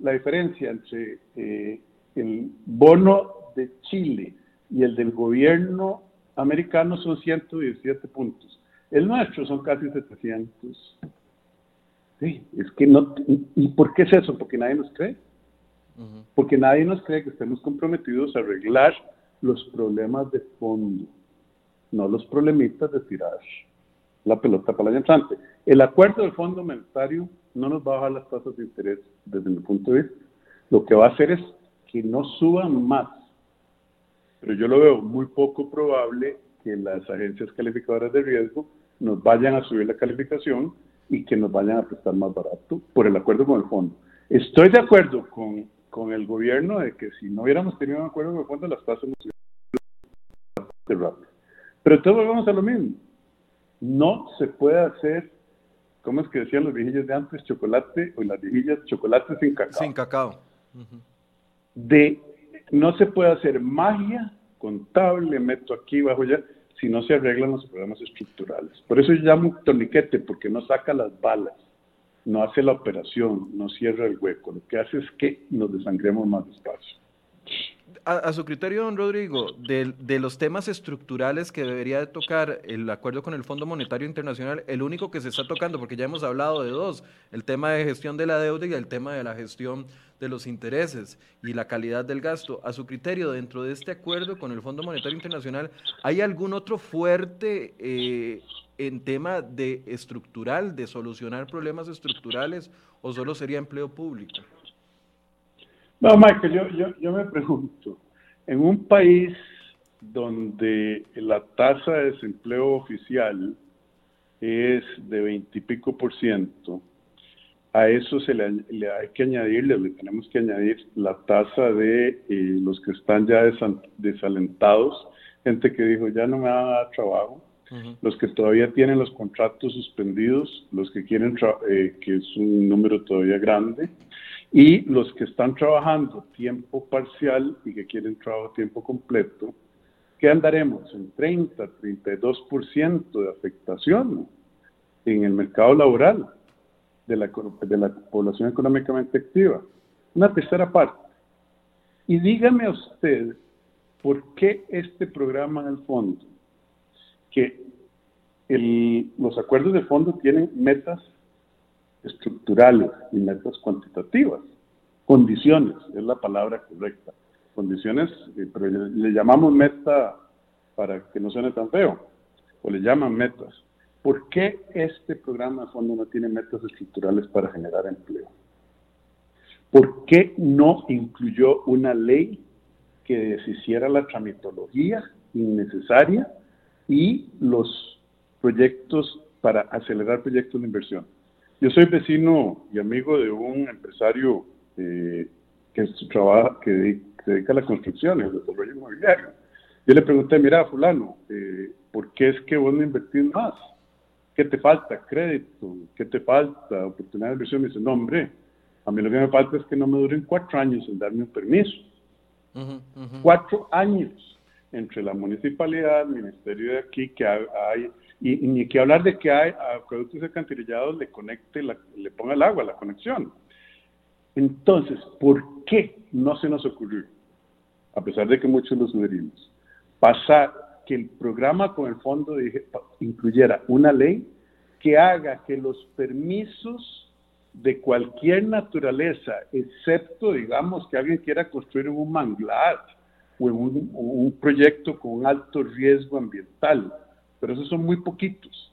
la diferencia entre eh, el bono de Chile y el del gobierno americano son 117 puntos. El nuestro son casi 700. Sí, es que no. ¿Y por qué es eso? Porque nadie nos cree. Porque nadie nos cree que estemos comprometidos a arreglar los problemas de fondo, no los problemitas de tirar la pelota para el entrante. El acuerdo del Fondo Monetario no nos va a bajar las tasas de interés desde mi punto de vista. Lo que va a hacer es que no suban más. Pero yo lo veo muy poco probable que las agencias calificadoras de riesgo nos vayan a subir la calificación y que nos vayan a prestar más barato por el acuerdo con el fondo. Estoy de acuerdo con, con el gobierno de que si no hubiéramos tenido un acuerdo con el fondo, las tasas no se rápido. Pero entonces volvemos a lo mismo. No se puede hacer, ¿cómo es que decían los viejillos de antes? Chocolate o las viejillas, chocolate sin cacao. Sin cacao. De, no se puede hacer magia contable, meto aquí, bajo ya, si no se arreglan los problemas estructurales. Por eso yo llamo torniquete, porque no saca las balas, no hace la operación, no cierra el hueco. Lo que hace es que nos desangremos más despacio. A, su criterio, don Rodrigo, de, de, los temas estructurales que debería de tocar el acuerdo con el Fondo Monetario Internacional, el único que se está tocando, porque ya hemos hablado de dos, el tema de gestión de la deuda y el tema de la gestión de los intereses y la calidad del gasto. A su criterio, dentro de este acuerdo con el Fondo Monetario Internacional, ¿hay algún otro fuerte eh, en tema de estructural, de solucionar problemas estructurales, o solo sería empleo público? No, Michael, yo, yo, yo me pregunto, en un país donde la tasa de desempleo oficial es de veintipico por ciento, a eso se le, hay que añadirle, le tenemos que añadir la tasa de eh, los que están ya desalentados, gente que dijo ya no me va a dar trabajo, los que todavía tienen los contratos suspendidos, los que quieren, eh, que es un número todavía grande, y los que están trabajando tiempo parcial y que quieren trabajo tiempo completo, ¿qué andaremos? En 30, 32% de afectación en el mercado laboral de la, de la población económicamente activa. Una tercera parte. Y dígame usted, ¿por qué este programa en el fondo? Que los acuerdos de fondo tienen metas estructurales y metas cuantitativas. Condiciones, es la palabra correcta. Condiciones, eh, pero le, le llamamos meta para que no suene tan feo, o le llaman metas. ¿Por qué este programa de fondo no tiene metas estructurales para generar empleo? ¿Por qué no incluyó una ley que deshiciera la tramitología innecesaria y los proyectos para acelerar proyectos de inversión? Yo soy vecino y amigo de un empresario eh, que trabaja, que se dedica a la construcción, el desarrollo inmobiliario. Yo le pregunté, mira, fulano, eh, ¿por qué es que vos no invertís más? ¿Qué te falta? ¿Crédito? ¿Qué te falta? ¿Oportunidad de inversión? Me dice, no, hombre, a mí lo que me falta es que no me duren cuatro años en darme un permiso. Cuatro años entre la municipalidad, el ministerio de aquí, que hay, y, ni que hablar de que hay acueductos alcantarillados le conecte, le ponga el agua, la conexión. Entonces, ¿por qué no se nos ocurrió, a pesar de que muchos lo sugerimos, pasar que el programa con el fondo incluyera una ley que haga que los permisos de cualquier naturaleza, excepto, digamos, que alguien quiera construir un manglar o un, proyecto con alto riesgo ambiental, pero esos son muy poquitos,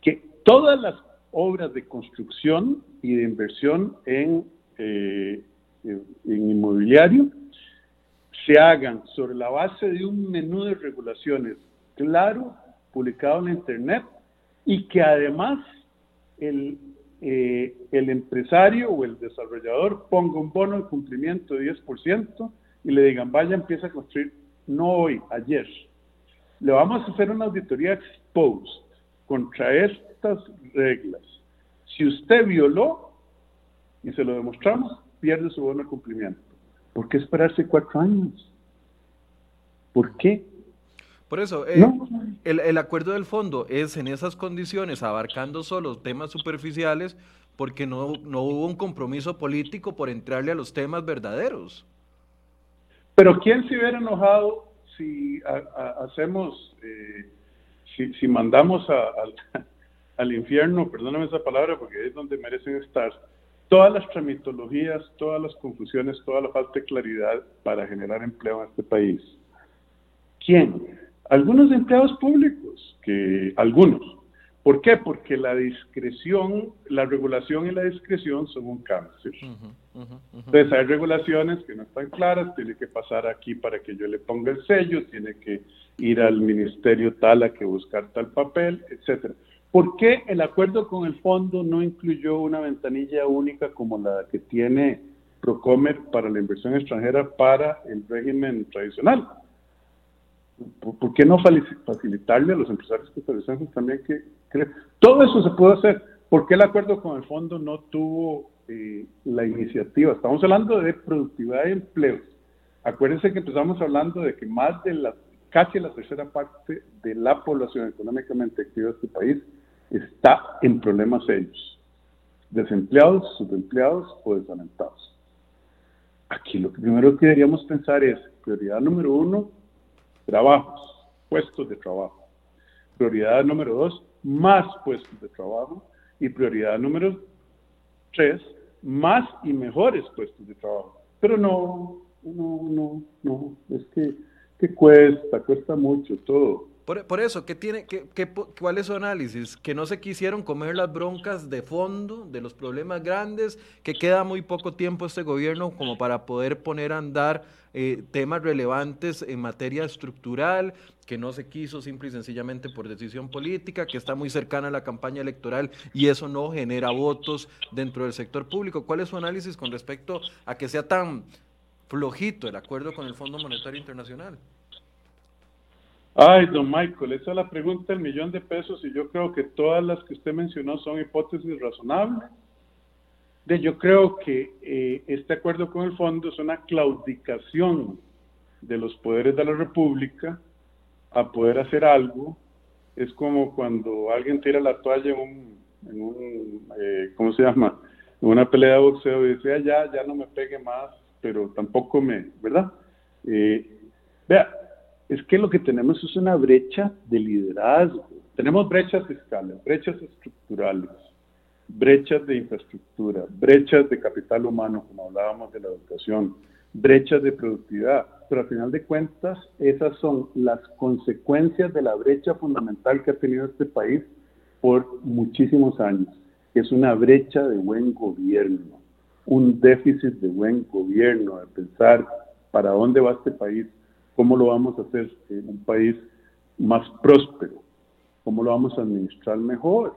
que todas las obras de construcción y de inversión en, eh, en inmobiliario se hagan sobre la base de un menú de regulaciones claro, publicado en Internet, y que además el, eh, el empresario o el desarrollador ponga un bono de cumplimiento de 10% y le digan, vaya, empieza a construir, no hoy, ayer. Le vamos a hacer una auditoría exposed contra estas reglas. Si usted violó y se lo demostramos, pierde su bono de cumplimiento. ¿Por qué esperarse cuatro años? ¿Por qué? Por eso, eh, el, acuerdo del fondo es en esas condiciones, abarcando solo temas superficiales, porque no, no hubo un compromiso político por entrarle a los temas verdaderos. Pero ¿quién se hubiera enojado si hacemos, eh, si, mandamos al infierno, perdóname esa palabra porque es donde merecen estar, todas las tramitologías, todas las confusiones, toda la falta de claridad para generar empleo en este país. ¿Quién? Algunos empleados públicos, que algunos. ¿Por qué? Porque la discreción, la regulación y la discreción son un cáncer. Entonces hay regulaciones que no están claras, tiene que pasar aquí para que yo le ponga el sello, tiene que ir al ministerio tal a que buscar tal papel, etcétera. ¿Por qué el acuerdo con el fondo no incluyó una ventanilla única como la que tiene Procomer para la inversión extranjera para el régimen tradicional? ¿Por, qué no facilitarle a los empresarios costarricenses también que, todo eso se puede hacer? ¿Por qué el acuerdo con el fondo no tuvo eh, la iniciativa? Estamos hablando de productividad y empleos. Acuérdense que empezamos hablando de que más de la casi la tercera parte de la población económicamente activa de este país está en problemas serios, desempleados, subempleados o desalentados. Aquí lo primero que deberíamos pensar es, prioridad número uno, trabajos, puestos de trabajo. Prioridad número dos, más puestos de trabajo. Y prioridad número tres, más y mejores puestos de trabajo. Pero no, no, no, no, es que, que cuesta, cuesta mucho todo. Por, eso, ¿qué tiene, qué, qué, ¿cuál es su análisis? Que no se quisieron comer las broncas de fondo, de los problemas grandes, que queda muy poco tiempo este gobierno como para poder poner a andar eh, temas relevantes en materia estructural, que no se quiso simple y sencillamente por decisión política, que está muy cercana a la campaña electoral y eso no genera votos dentro del sector público. ¿Cuál es su análisis con respecto a que sea tan flojito el acuerdo con el Fondo Monetario Internacional? Ay, don Michael, esa es la pregunta del millón de pesos y yo creo que todas las que usted mencionó son hipótesis razonables. De, yo creo que eh, este acuerdo con el fondo es una claudicación de los poderes de la República a poder hacer algo. Es como cuando alguien tira la toalla en un, eh, ¿cómo se llama? En una pelea de boxeo y dice, ah, ya, ya no me pegue más, pero tampoco me, ¿verdad? Eh, vea, es que lo que tenemos es una brecha de liderazgo. Tenemos brechas fiscales, brechas estructurales, brechas de infraestructura, brechas de capital humano, como hablábamos de la educación, brechas de productividad. Pero al final de cuentas, esas son las consecuencias de la brecha fundamental que ha tenido este país por muchísimos años, es una brecha de buen gobierno, un déficit de buen gobierno, de pensar para dónde va este país, ¿Cómo lo vamos a hacer en un país más próspero? ¿Cómo lo vamos a administrar mejor?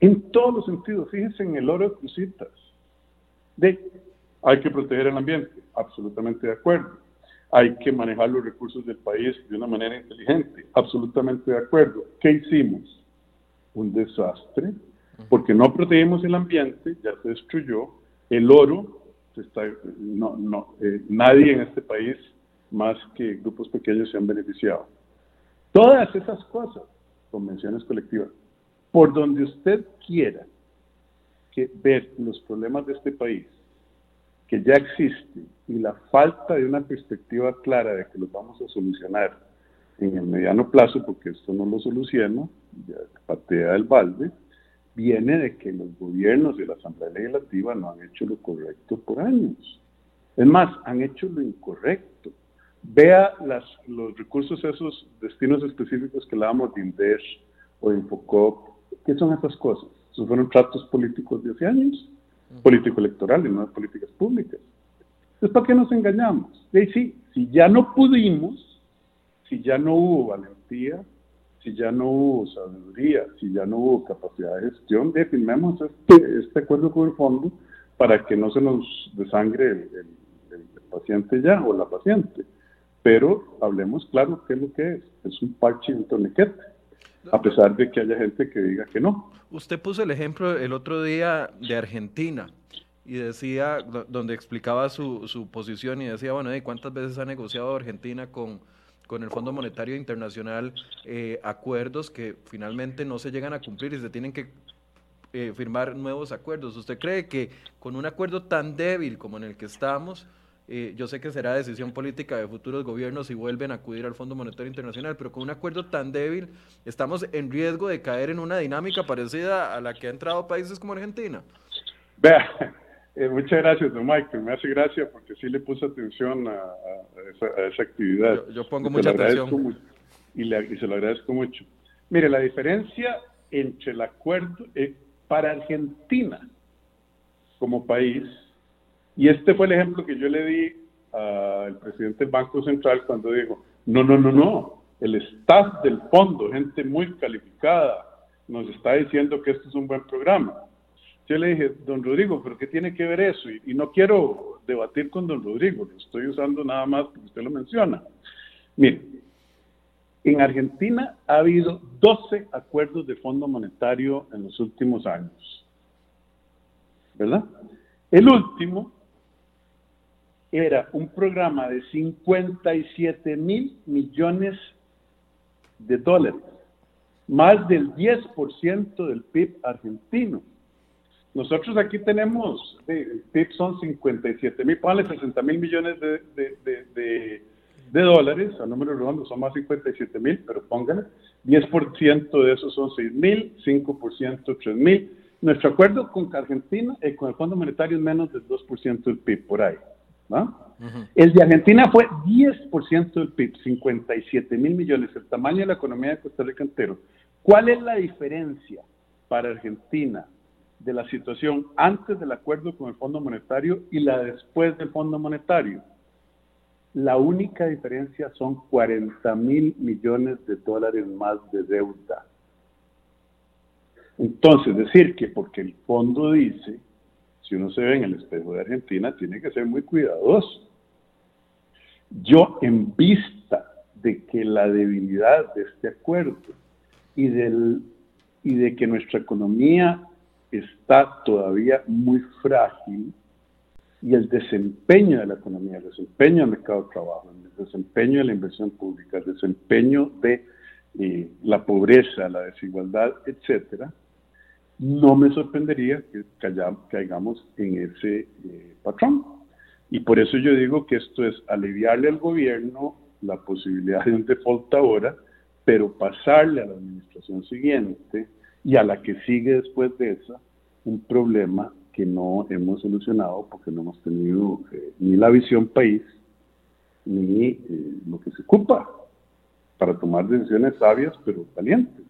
En todos los sentidos, fíjense en el oro de crucitas. De, hay que proteger el ambiente, absolutamente de acuerdo. Hay que manejar los recursos del país de una manera inteligente, absolutamente de acuerdo. ¿Qué hicimos? Un desastre, porque no protegemos el ambiente, ya se destruyó, el oro, está, no, no, eh, nadie en este país más que grupos pequeños se han beneficiado. Todas esas cosas, convenciones colectivas, por donde usted quiera que ver los problemas de este país, que ya existen, y la falta de una perspectiva clara de que los vamos a solucionar en el mediano plazo, porque esto no lo soluciona, ya patea el balde, viene de que los gobiernos de la Asamblea Legislativa no han hecho lo correcto por años. Es más, han hecho lo incorrecto. Vea las, los recursos, esos destinos específicos que hablábamos de INDER o de Infocop. ¿Qué son esas cosas? Esos fueron tratos políticos de hace años, político-electorales, no de políticas públicas. Entonces, ¿para qué nos engañamos? Y sí, si ya no pudimos, si ya no hubo valentía, si ya no hubo sabiduría, si ya no hubo capacidad de gestión, definimos este, este acuerdo con el fondo para que no se nos desangre el, el paciente ya o la paciente pero hablemos claro qué es lo que es. Es un parche y un torniquete, a pesar de que haya gente que diga que no. Usted puso el ejemplo el otro día de Argentina y decía, donde explicaba su, su posición y decía, bueno, ¿y cuántas veces ha negociado Argentina con, con el Fondo Monetario Internacional eh, acuerdos que finalmente no se llegan a cumplir y se tienen que eh, firmar nuevos acuerdos? ¿Usted cree que con un acuerdo tan débil como en el que estamos, eh, yo sé que será decisión política de futuros gobiernos si vuelven a acudir al Fondo Monetario Internacional, pero con un acuerdo tan débil, estamos en riesgo de caer en una dinámica parecida a la que ha entrado países como Argentina. Vea, eh, muchas gracias, don Michael. Me hace gracia porque sí le puse atención a, esa, actividad. Yo, pongo mucha atención. y, se lo agradezco mucho. Mire, la diferencia entre el acuerdo eh, para Argentina como país y este fue el ejemplo que yo le di al presidente del Banco Central cuando dijo, no, no, no, no, el staff del fondo, gente muy calificada, nos está diciendo que esto es un buen programa. Yo le dije, don Rodrigo, ¿pero qué tiene que ver eso? Y, no quiero debatir con don Rodrigo, lo estoy usando nada más porque usted lo menciona. Mire, en Argentina ha habido 12 acuerdos de Fondo Monetario en los últimos años. ¿Verdad? El último era un programa de 57 mil millones de dólares, más del 10% del PIB argentino. Nosotros aquí tenemos, el PIB son 57 mil, póngale 60 mil millones de, dólares, a número redondo son más 57 mil, pero póngale, 10% de eso son 6 mil, 5% 3 mil. Nuestro acuerdo con Argentina, eh, con el Fondo Monetario es menos del 2% del PIB por ahí. El de Argentina fue 10% del PIB, 57 mil millones, el tamaño de la economía de Costa Rica entero. ¿Cuál es la diferencia para Argentina de la situación antes del acuerdo con el Fondo Monetario y la después del Fondo Monetario? La única diferencia son 40 mil millones de dólares más de deuda. Entonces, decir que porque el fondo dice si uno se ve en el espejo de Argentina, tiene que ser muy cuidadoso. Yo, en vista de que la debilidad de este acuerdo y, del, y de que nuestra economía está todavía muy frágil y el desempeño de la economía, el desempeño del mercado de trabajo, el desempeño de la inversión pública, el desempeño de eh, la pobreza, la desigualdad, etcétera, no me sorprendería que caigamos en ese eh, patrón. Y por eso yo digo que esto es aliviarle al gobierno la posibilidad de un default ahora, pero pasarle a la administración siguiente y a la que sigue después de esa un problema que no hemos solucionado porque no hemos tenido eh, ni la visión país ni eh, lo que se ocupa para tomar decisiones sabias pero valientes.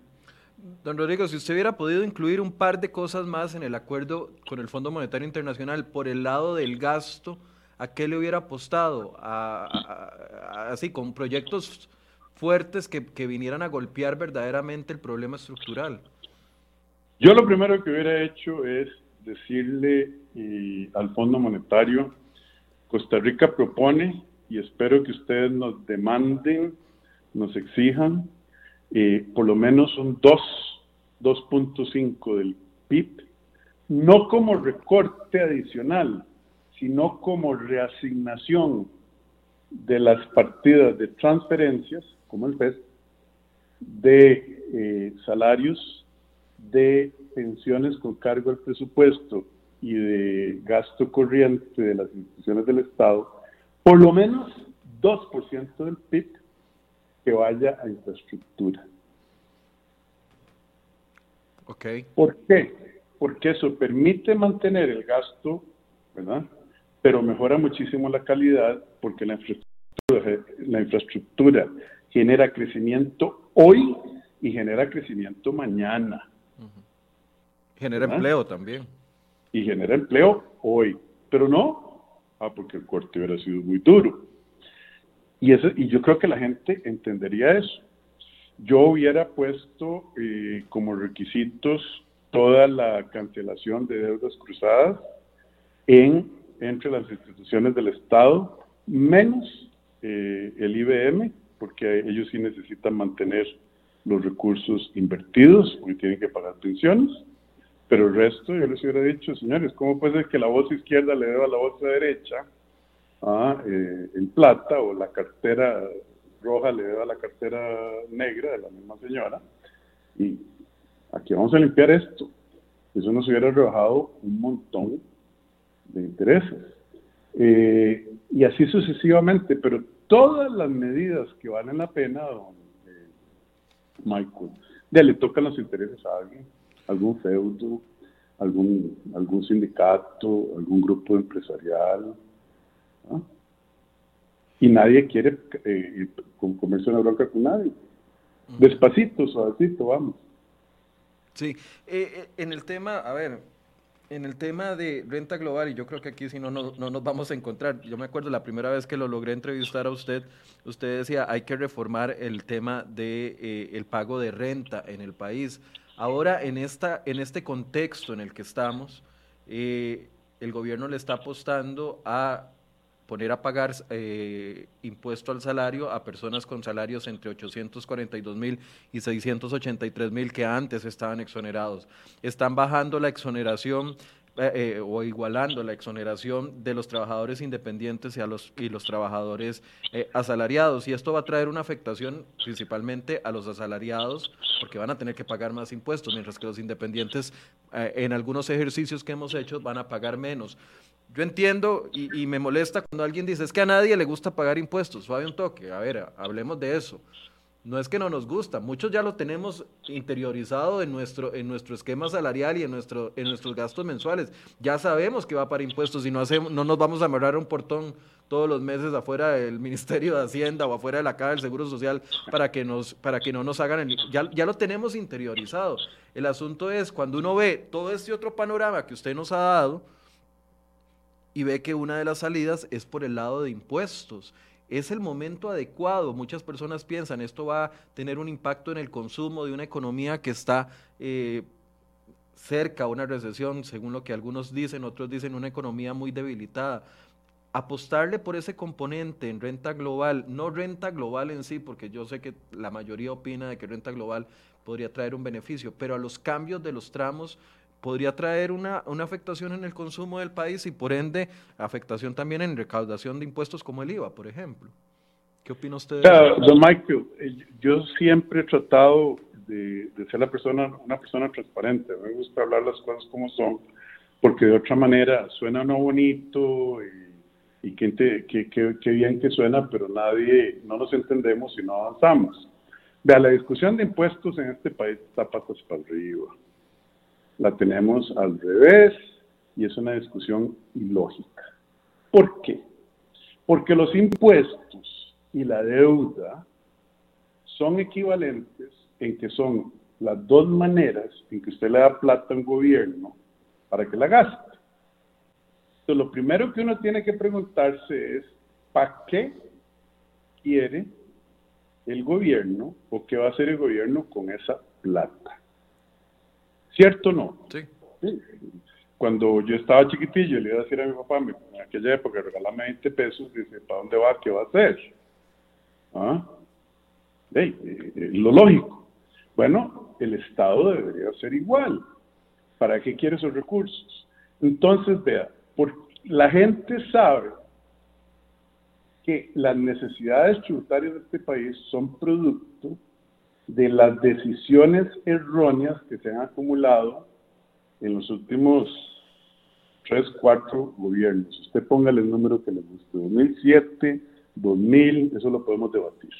Don Rodrigo, si usted hubiera podido incluir un par de cosas más en el acuerdo con el Fondo Monetario Internacional por el lado del gasto, ¿a qué le hubiera apostado? así, con proyectos fuertes que, vinieran a golpear verdaderamente el problema estructural. Yo lo primero que hubiera hecho es decirle al Fondo Monetario, Costa Rica propone, y espero que ustedes nos demanden, nos exijan, eh, por lo menos un 2, 2.5 del PIB, no como recorte adicional, sino como reasignación de las partidas de transferencias, como el FES, de eh, salarios, de pensiones con cargo al presupuesto y de gasto corriente de las instituciones del Estado, por lo menos 2% del PIB que vaya a infraestructura. Okay. ¿Por qué? Porque eso permite mantener el gasto, ¿verdad? Pero mejora muchísimo la calidad porque la infraestructura, la infraestructura genera crecimiento hoy y genera crecimiento mañana. Genera empleo también. Y genera empleo hoy, pero no, ah, porque el corte hubiera sido muy duro. Y, eso, y yo creo que la gente entendería eso. Yo hubiera puesto eh, como requisitos toda la cancelación de deudas cruzadas en, entre las instituciones del Estado, menos eh, el IBM, porque ellos sí necesitan mantener los recursos invertidos, porque tienen que pagar pensiones, pero el resto yo les hubiera dicho, señores, ¿cómo puede ser que la voz izquierda le deba a la voz derecha ah, eh, en plata o la cartera roja le deba a la cartera negra de la misma señora? Y aquí vamos a limpiar esto. Eso nos hubiera rebajado un montón de intereses. Eh, y así sucesivamente, pero todas las medidas que valen la pena, don eh, Michael, ya le tocan los intereses a alguien algún feudo, algún, algún sindicato, algún grupo empresarial. Y nadie quiere eh, comerse una bronca con nadie. Despacito, suavecito, vamos. Sí, eh, eh, en el tema, a ver, en el tema de renta global, y yo creo que aquí si no, no, nos vamos a encontrar, yo me acuerdo la primera vez que lo logré entrevistar a usted, usted decía, hay que reformar el tema de el pago de renta en el país. Ahora, en, esta, en este contexto en el que estamos, eh, el gobierno le está apostando a poner a pagar eh, impuesto al salario a personas con salarios entre 842 mil y 683 mil que antes estaban exonerados. Están bajando la exoneración eh, eh, o igualando la exoneración de los trabajadores independientes y, a los, y los trabajadores eh, asalariados. Y esto va a traer una afectación principalmente a los asalariados porque van a tener que pagar más impuestos, mientras que los independientes en algunos ejercicios que hemos hecho van a pagar menos. Yo entiendo y, y, me molesta cuando alguien dice, es que a nadie le gusta pagar impuestos, suave un toque, a ver, hablemos de eso no es que no nos gusta, muchos ya lo tenemos interiorizado en nuestro, en nuestro esquema salarial y en, nuestro, en nuestros gastos mensuales. Ya sabemos que va para impuestos y no, hacemos, no nos vamos a amarrar un portón todos los meses afuera del Ministerio de Hacienda o afuera de la Caja del Seguro Social para que, nos, para que no nos hagan el... Ya, ya lo tenemos interiorizado. El asunto es cuando uno ve todo este otro panorama que usted nos ha dado y ve que una de las salidas es por el lado de impuestos es el momento adecuado. Muchas personas piensan esto va a tener un impacto en el consumo de una economía que está eh, cerca a una recesión, según lo que algunos dicen, otros dicen una economía muy debilitada. Apostarle por ese componente en renta global, no renta global en sí, porque yo sé que la mayoría opina de que renta global podría traer un beneficio, pero a los cambios de los tramos podría traer una, una, afectación en el consumo del país y por ende afectación también en recaudación de impuestos como el IVA, por ejemplo. ¿Qué opina usted? don Michael, eh, yo siempre he tratado de, ser la persona, una persona transparente. Me gusta hablar las cosas como son, porque de otra manera suena no bonito y, y qué, bien que suena, pero nadie, no nos entendemos y no avanzamos. Vea, la discusión de impuestos en este país está patas para arriba la tenemos al revés y es una discusión ilógica. ¿Por qué? Porque los impuestos y la deuda son equivalentes en que son las dos maneras en que usted le da plata a un gobierno para que la gaste. Entonces, lo primero que uno tiene que preguntarse es, ¿para qué quiere el gobierno o qué va a hacer el gobierno con esa plata? ¿Cierto o no? Sí. Cuando yo estaba chiquitillo, le iba a decir a mi papá, en aquella época, regálame 20 pesos, dice, ¿para dónde va? ¿Qué va a hacer? ¿Ah? Eh, eh, lo lógico. Bueno, el Estado debería ser igual. ¿Para qué quiere esos recursos? Entonces, vea, la gente sabe que las necesidades tributarias de este país son producto de las decisiones erróneas que se han acumulado en los últimos tres, cuatro gobiernos. Usted póngale el número que le guste, 2007, 2000, eso lo podemos debatir.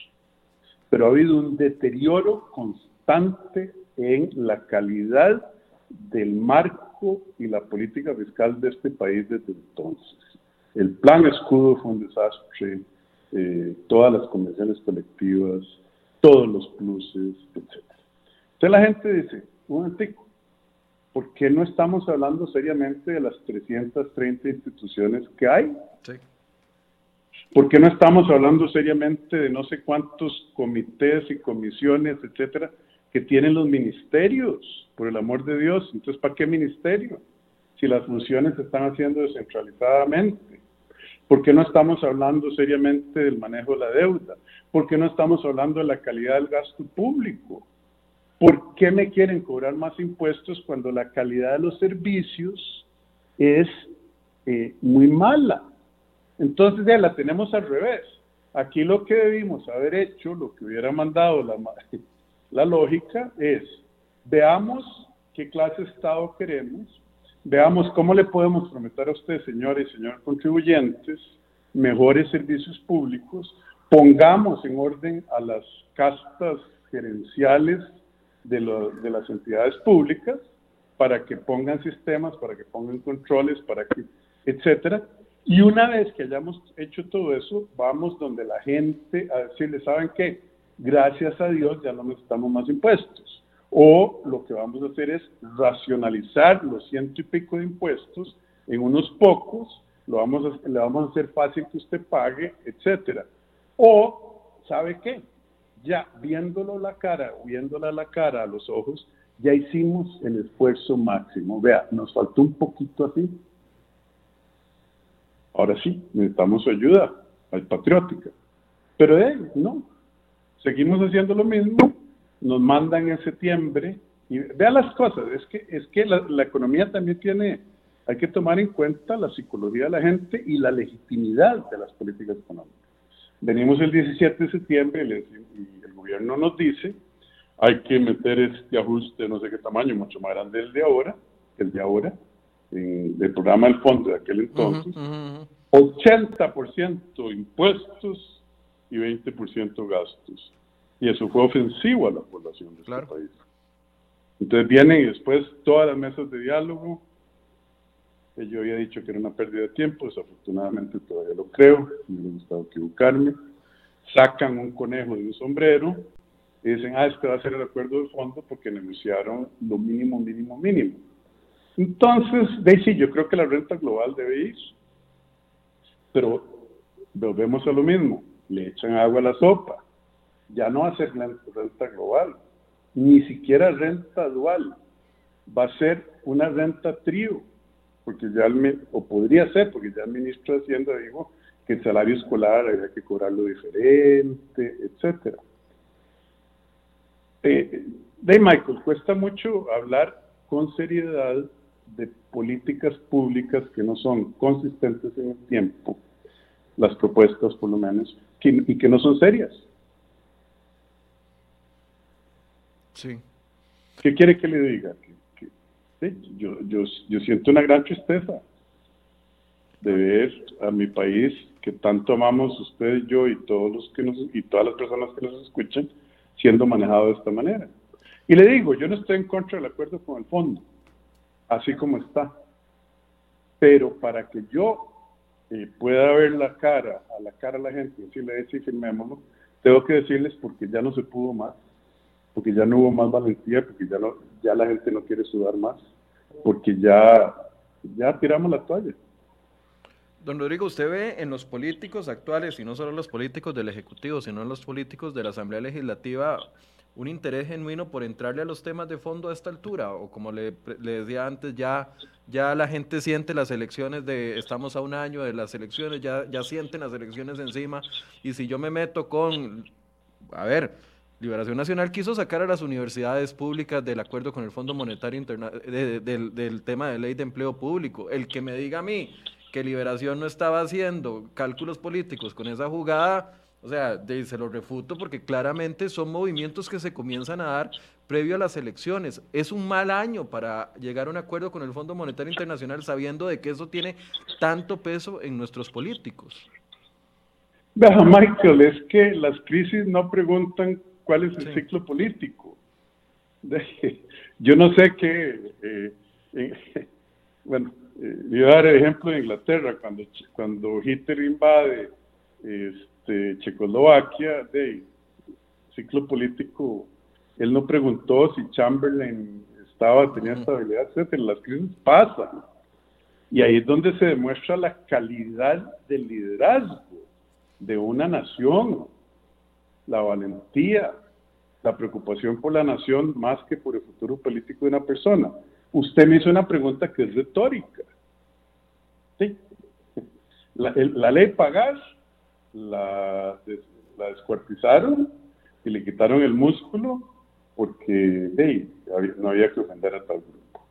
Pero ha habido un deterioro constante en la calidad del marco y la política fiscal de este país desde entonces. El plan escudo fue un desastre, eh, todas las convenciones colectivas, todos los pluses, etc. Entonces la gente dice, un momentico, ¿por qué no estamos hablando seriamente de las 330 instituciones que hay? Sí. ¿Por qué no estamos hablando seriamente de no sé cuántos comités y comisiones, etcétera, que tienen los ministerios? Por el amor de Dios, entonces, ¿para qué ministerio? Si las funciones se están haciendo descentralizadamente. ¿Por qué no estamos hablando seriamente del manejo de la deuda? ¿Por qué no estamos hablando de la calidad del gasto público? ¿Por qué me quieren cobrar más impuestos cuando la calidad de los servicios es eh, muy mala? Entonces ya la tenemos al revés. Aquí lo que debimos haber hecho, lo que hubiera mandado la, la lógica es, veamos qué clase de Estado queremos, veamos cómo le podemos prometer a usted, señores y señores contribuyentes, mejores servicios públicos, pongamos en orden a las castas gerenciales de, de las entidades públicas para que pongan sistemas, para que pongan controles, para que, etcétera. Y una vez que hayamos hecho todo eso, vamos donde la gente a decirle, ¿saben qué? Gracias a Dios ya no necesitamos más impuestos. O lo que vamos a hacer es racionalizar los ciento y pico de impuestos en unos pocos, lo vamos le vamos a hacer fácil que usted pague, etcétera. O, ¿sabe qué? Ya viéndolo la cara, viéndola la cara a los ojos, ya hicimos el esfuerzo máximo. Vea, nos faltó un poquito así. Ahora sí, necesitamos su ayuda, hay patriótica. Pero eh, no, seguimos haciendo lo mismo, nos mandan en septiembre y vea las cosas, es que, es que la, la economía también tiene, hay que tomar en cuenta la psicología de la gente y la legitimidad de las políticas económicas. Venimos el 17 de septiembre y el gobierno nos dice, hay que meter este ajuste no sé qué tamaño, mucho más grande el de ahora, el de ahora, en el programa del fondo de aquel entonces, 80% impuestos y 20% gastos. Y eso fue ofensivo a la población de este país. Entonces vienen y después todas las mesas de diálogo, yo había dicho que era una pérdida de tiempo, desafortunadamente todavía lo creo, me hubiera gustado equivocarme. Sacan un conejo de un sombrero y dicen, ah, este va a ser el acuerdo de fondo porque negociaron lo mínimo, mínimo, mínimo. Entonces, de yo creo que la renta global debe ir. Pero volvemos a lo mismo, le echan agua a la sopa. Ya no va a ser renta global, ni siquiera renta dual. Va a ser una renta trío porque ya o podría ser, porque ya el ministro de Hacienda dijo que el salario escolar había que cobrarlo diferente, etcétera. Eh, de Michael, cuesta mucho hablar con seriedad de políticas públicas que no son consistentes en el tiempo, las propuestas por lo menos, y que no son serias. Sí. ¿Qué quiere que le diga? yo, yo, yo siento una gran tristeza de ver a mi país que tanto amamos usted yo y todos los que nos y todas las personas que nos escuchan siendo manejado de esta manera. Y le digo, yo no estoy en contra del acuerdo con el fondo, así como está. Pero para que yo eh, pueda ver la cara, a la cara a la gente y decirle, sí, firmémoslo, tengo que decirles porque ya no se pudo más porque ya no hubo más valentía, porque ya, no, ya la gente no quiere sudar más, porque ya, ya tiramos la toalla. Don Rodrigo, ¿usted ve en los políticos actuales, y no solo los políticos del Ejecutivo, sino en los políticos de la Asamblea Legislativa, un interés genuino por entrarle a los temas de fondo a esta altura, o como le, le, decía antes, ya, ya la gente siente las elecciones de, estamos a un año de las elecciones, ya, ya sienten las elecciones encima, y si yo me meto con, a ver, Liberación Nacional quiso sacar a las universidades públicas del acuerdo con el Fondo Monetario Internacional, del, tema de ley de empleo público. El que me diga a mí que Liberación no estaba haciendo cálculos políticos con esa jugada, o sea, se lo refuto porque claramente son movimientos que se comienzan a dar previo a las elecciones. Es un mal año para llegar a un acuerdo con el Fondo Monetario Internacional sabiendo de que eso tiene tanto peso en nuestros políticos. Michael, es que las crisis no preguntan cuál es el ciclo político. Yo no sé qué, eh, eh, bueno, eh, voy a dar el ejemplo de Inglaterra, cuando, cuando Hitler invade este, Checoslovaquia, de ciclo político, él no preguntó si Chamberlain estaba, tenía estabilidad, etcétera. Las crisis pasan. Y ahí es donde se demuestra la calidad del liderazgo de una nación, la valentía, la preocupación por la nación más que por el futuro político de una persona. Usted me hizo una pregunta que es retórica. Sí. La, ley Pagas la, descuartizaron y le quitaron el músculo porque no había que ofender a tal grupo.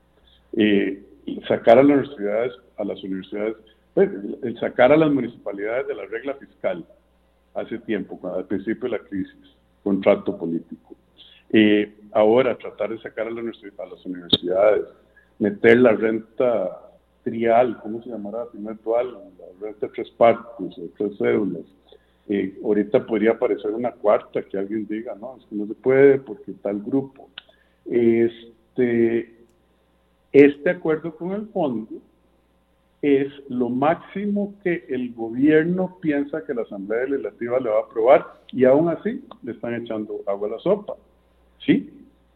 Eh, sacar a las universidades, a las universidades, el sacar a las municipalidades de la regla fiscal hace tiempo, al principio de la crisis, contrato político. Eh, ahora tratar de sacar a, la a, las universidades, meter la renta trial, ¿cómo se llamará? Primer dual, la renta de tres partes, o tres cédulas, eh, ahorita podría aparecer una cuarta que alguien diga, no, es que no se puede porque tal grupo. Este, este acuerdo con el fondo es lo máximo que el gobierno piensa que la Asamblea Legislativa le va a aprobar y aún así le están echando agua a la sopa. Sí,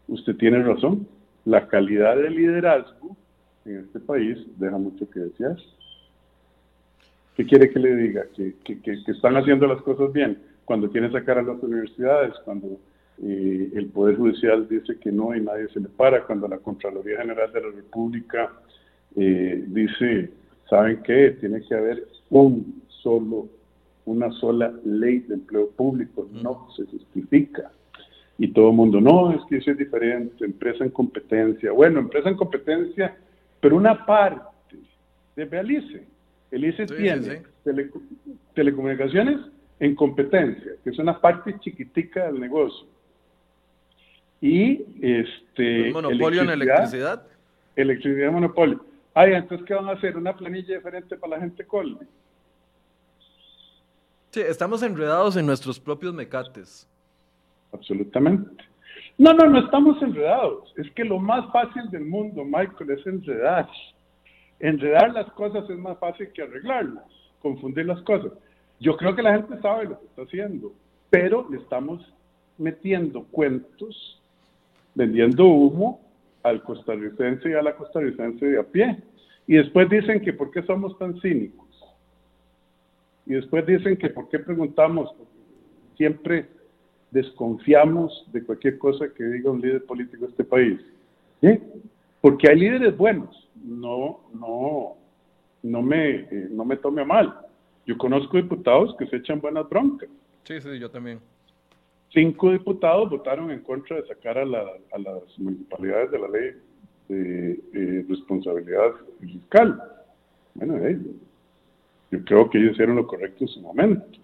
usted tiene razón. La calidad de liderazgo en este país deja mucho que desear. ¿Qué quiere que le diga? Que, están haciendo las cosas bien. Cuando quieren sacar a las universidades, cuando eh, el Poder Judicial dice que no y nadie se le para, cuando la Contraloría General de la República eh, dice, ¿saben qué? Tiene que haber un solo, una sola ley de empleo público. No se justifica. Y todo el mundo, no, es que eso es diferente, empresa en competencia. Bueno, empresa en competencia, pero una parte de Belice el ICE tiene telecomunicaciones en competencia, que es una parte chiquitica del negocio. Y este. monopolio en electricidad? Electricidad monopolio. Ay, entonces, ¿qué van a hacer? ¿Una planilla diferente para la gente Colby? Sí, estamos enredados en nuestros propios mecates. Absolutamente. No, no, no estamos enredados. Es que lo más fácil del mundo, Michael, es enredar. Enredar las cosas es más fácil que arreglarlas, confundir las cosas. Yo creo que la gente sabe lo que está haciendo, pero le estamos metiendo cuentos, vendiendo humo al costarricense y a la costarricense de a pie. Y después dicen que por qué somos tan cínicos. Y después dicen que por qué preguntamos, siempre desconfiamos de cualquier cosa que diga un líder político de este país. ¿Sí? Porque hay líderes buenos, no, no, no me, eh, no me tome mal. Yo conozco diputados que se echan buenas broncas. Sí, sí, yo también. Cinco diputados votaron en contra de sacar a, las municipalidades de la ley de eh, responsabilidad fiscal. Bueno, eh, yo creo que ellos hicieron lo correcto en su momento.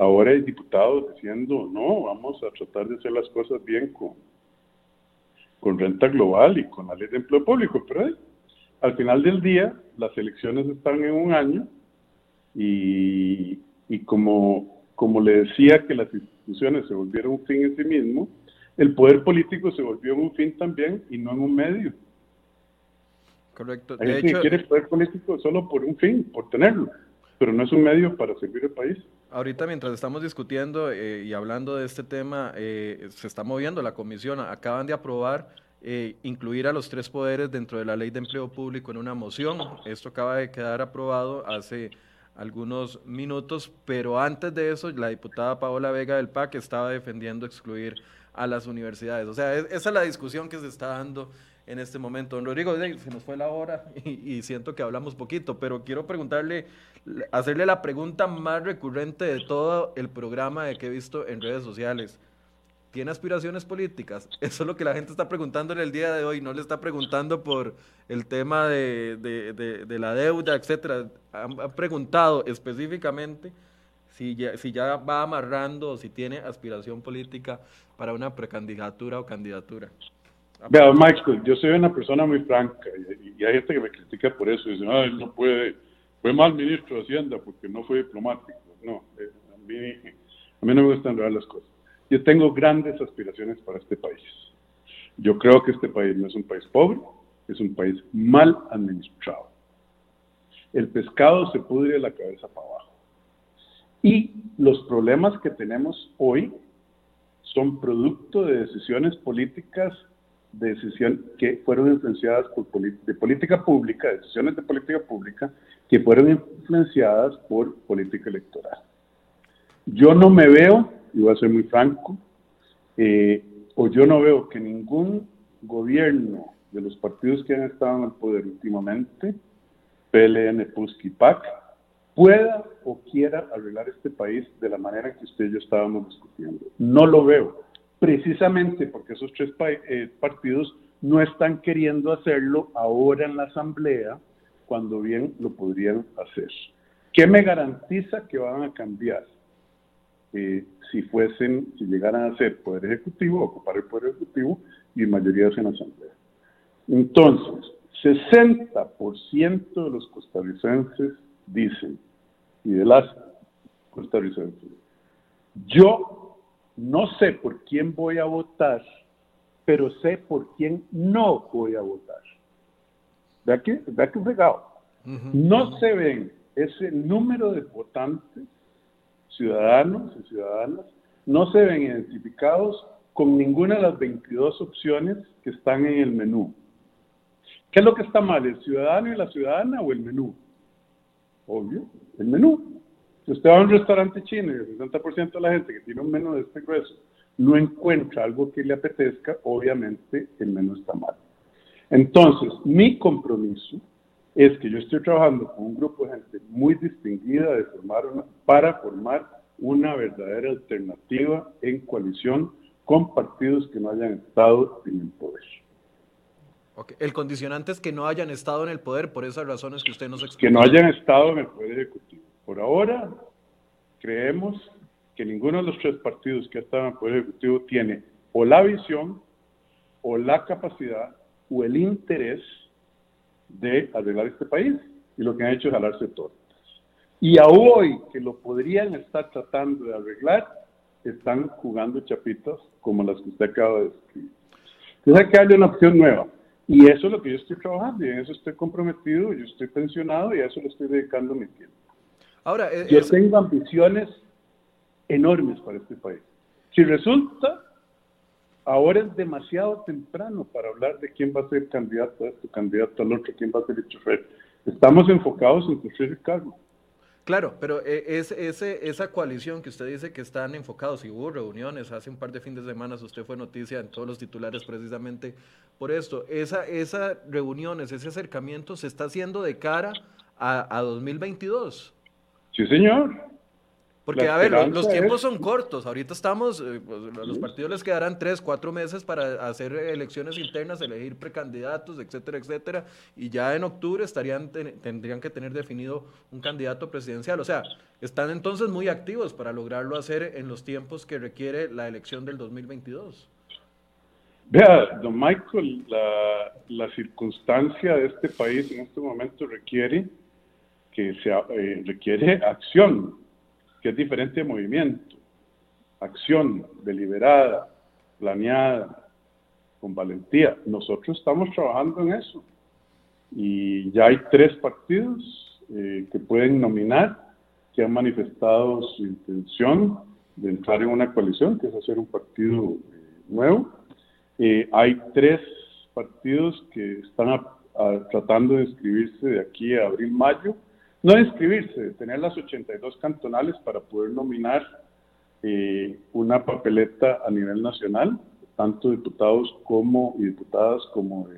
ahora hay diputados diciendo, no, vamos a tratar de hacer las cosas bien con, con renta global y con la ley de empleo público, pero al final del día las elecciones están en un año y, y como, como le decía que las instituciones se volvieron un fin en sí mismo, el poder político se volvió un fin también y no en un medio. Correcto. Hay gente que quiere poder político solo por un fin, por tenerlo, pero no es un medio para servir al país. Ahorita mientras estamos discutiendo eh, y hablando de este tema, eh, se está moviendo la comisión. Acaban de aprobar eh, incluir a los tres poderes dentro de la ley de empleo público en una moción. Esto acaba de quedar aprobado hace, algunos minutos, pero antes de eso la diputada Paola Vega del PAC estaba defendiendo excluir a las universidades. O sea, esa es la discusión que se está dando en este momento. Don Rodrigo, se nos fue la hora y, siento que hablamos poquito, pero quiero preguntarle, hacerle la pregunta más recurrente de todo el programa que he visto en redes sociales. ¿Tiene aspiraciones políticas? Eso es lo que la gente está preguntando en el día de hoy, no le está preguntando por el tema de, la deuda, etcétera. Han, preguntado específicamente si ya, va amarrando o si tiene aspiración política para una precandidatura o candidatura. Vea, Michael, yo soy una persona muy franca y, hay gente que me critica por eso. Dicen, ah, él no puede, fue mal ministro de Hacienda porque no fue diplomático. No, eh, a, mí, a mí no me gustan las cosas. Yo tengo grandes aspiraciones para este país. Yo creo que este país no es un país pobre, es un país mal administrado. El pescado se pudre de la cabeza para abajo. Y los problemas que tenemos hoy son producto de decisiones políticas decisión que fueron influenciadas por de política pública, decisiones de política pública que fueron influenciadas por política electoral. Yo no me veo, y voy a ser muy franco, eh, o yo no veo que ningún gobierno de los partidos que han estado en el poder últimamente, PLN, PUSC y PAC, pueda o quiera arreglar este país de la manera que usted y yo estábamos discutiendo. No lo veo precisamente porque esos tres eh, partidos no están queriendo hacerlo ahora en la Asamblea, cuando bien lo podrían hacer. ¿Qué me garantiza que van a cambiar? Eh, si fuesen, si llegaran a ser poder ejecutivo, ocupar el poder ejecutivo y mayoría en la asamblea. Entonces, 60% de los costarricenses dicen, y de las costarricenses, yo no sé por quién voy a votar, pero sé por quién no voy a votar. ¿Ve que, vea que regado? No se ven ese número de votantes, ciudadanos y ciudadanas, no se ven identificados con ninguna de las 22 opciones que están en el menú. ¿Qué es lo que está mal, el ciudadano y la ciudadana o el menú? Obvio, el menú. Si usted va a un restaurante chino y el 60% de la gente que tiene un menú de este grueso no encuentra algo que le apetezca, obviamente el menú está mal. Entonces, mi compromiso es que yo estoy trabajando con un grupo de gente muy distinguida de formar para formar una verdadera alternativa en coalición con partidos que no hayan estado en el poder. El condicionante es que no hayan estado en el poder por esas razones que usted nos explicó. Que no hayan estado en el poder ejecutivo. Por ahora, creemos que ninguno de los tres partidos que están en el Poder Ejecutivo tiene o la visión, o la capacidad, o el interés de arreglar este país. Y lo que han hecho es jalarse todo. Y a hoy, que lo podrían estar tratando de arreglar, están jugando chapitas como las que usted acaba de describir. Entonces hay que darle una opción nueva. Y eso es lo que yo estoy trabajando, y en eso estoy comprometido, yo estoy pensionado y a eso le estoy dedicando mi tiempo. Ahora, eh, Yo tengo ambiciones enormes para este país. Si resulta, ahora es demasiado temprano para hablar de quién va a ser candidato a esto, candidato al otro, quién va a ser el chofer. Estamos enfocados en construir el cargo. Claro, pero eh, es, ese, esa coalición que usted dice que están enfocados y hubo reuniones hace un par de fines de semana, usted fue noticia en todos los titulares precisamente por esto. Esa, esas reuniones, ese acercamiento se está haciendo de cara a, a 2022. Sí, señor. Porque, a ver, los, tiempos son cortos. Ahorita estamos, eh, pues, los partidos les quedarán tres, cuatro meses para hacer elecciones internas, elegir precandidatos, etcétera, etcétera. Y ya en octubre estarían tendrían que tener definido un candidato presidencial. O sea, están entonces muy activos para lograrlo hacer en los tiempos que requiere la elección del 2022. Vea, don Michael, la, la circunstancia de este país en este momento requiere que se, eh, requiere acción, que es diferente movimiento. Acción deliberada, planeada, con valentía. Nosotros estamos trabajando en eso. Y ya hay tres partidos eh, que pueden nominar, que han manifestado su intención de entrar en una coalición, que es hacer un partido eh, nuevo. hay tres partidos que están tratando de inscribirse de aquí a abril-mayo no inscribirse, tener las 82 cantonales para poder nominar eh, una papeleta a nivel nacional, tanto diputados como y diputadas como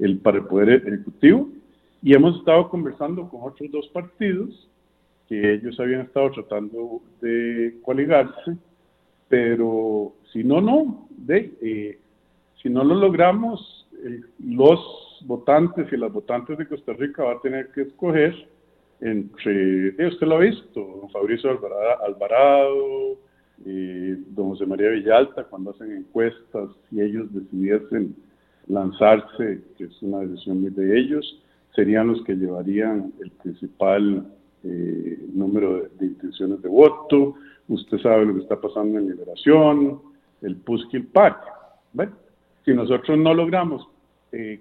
el, para el Poder Ejecutivo. Y hemos estado conversando con otros dos partidos que ellos habían estado tratando de coaligarse, pero si no, no, de, eh, si no lo logramos, los votantes y las votantes de Costa Rica van a tener que escoger entre, eh, usted lo ha visto, don Fabricio Alvarado, don José María Villalta, cuando hacen encuestas, si ellos decidiesen lanzarse, que es una decisión de ellos, serían los que llevarían el principal eh, número de, intenciones de voto. Usted sabe lo que está pasando en Liberación, el Puskil PAC. Si nosotros no logramos eh,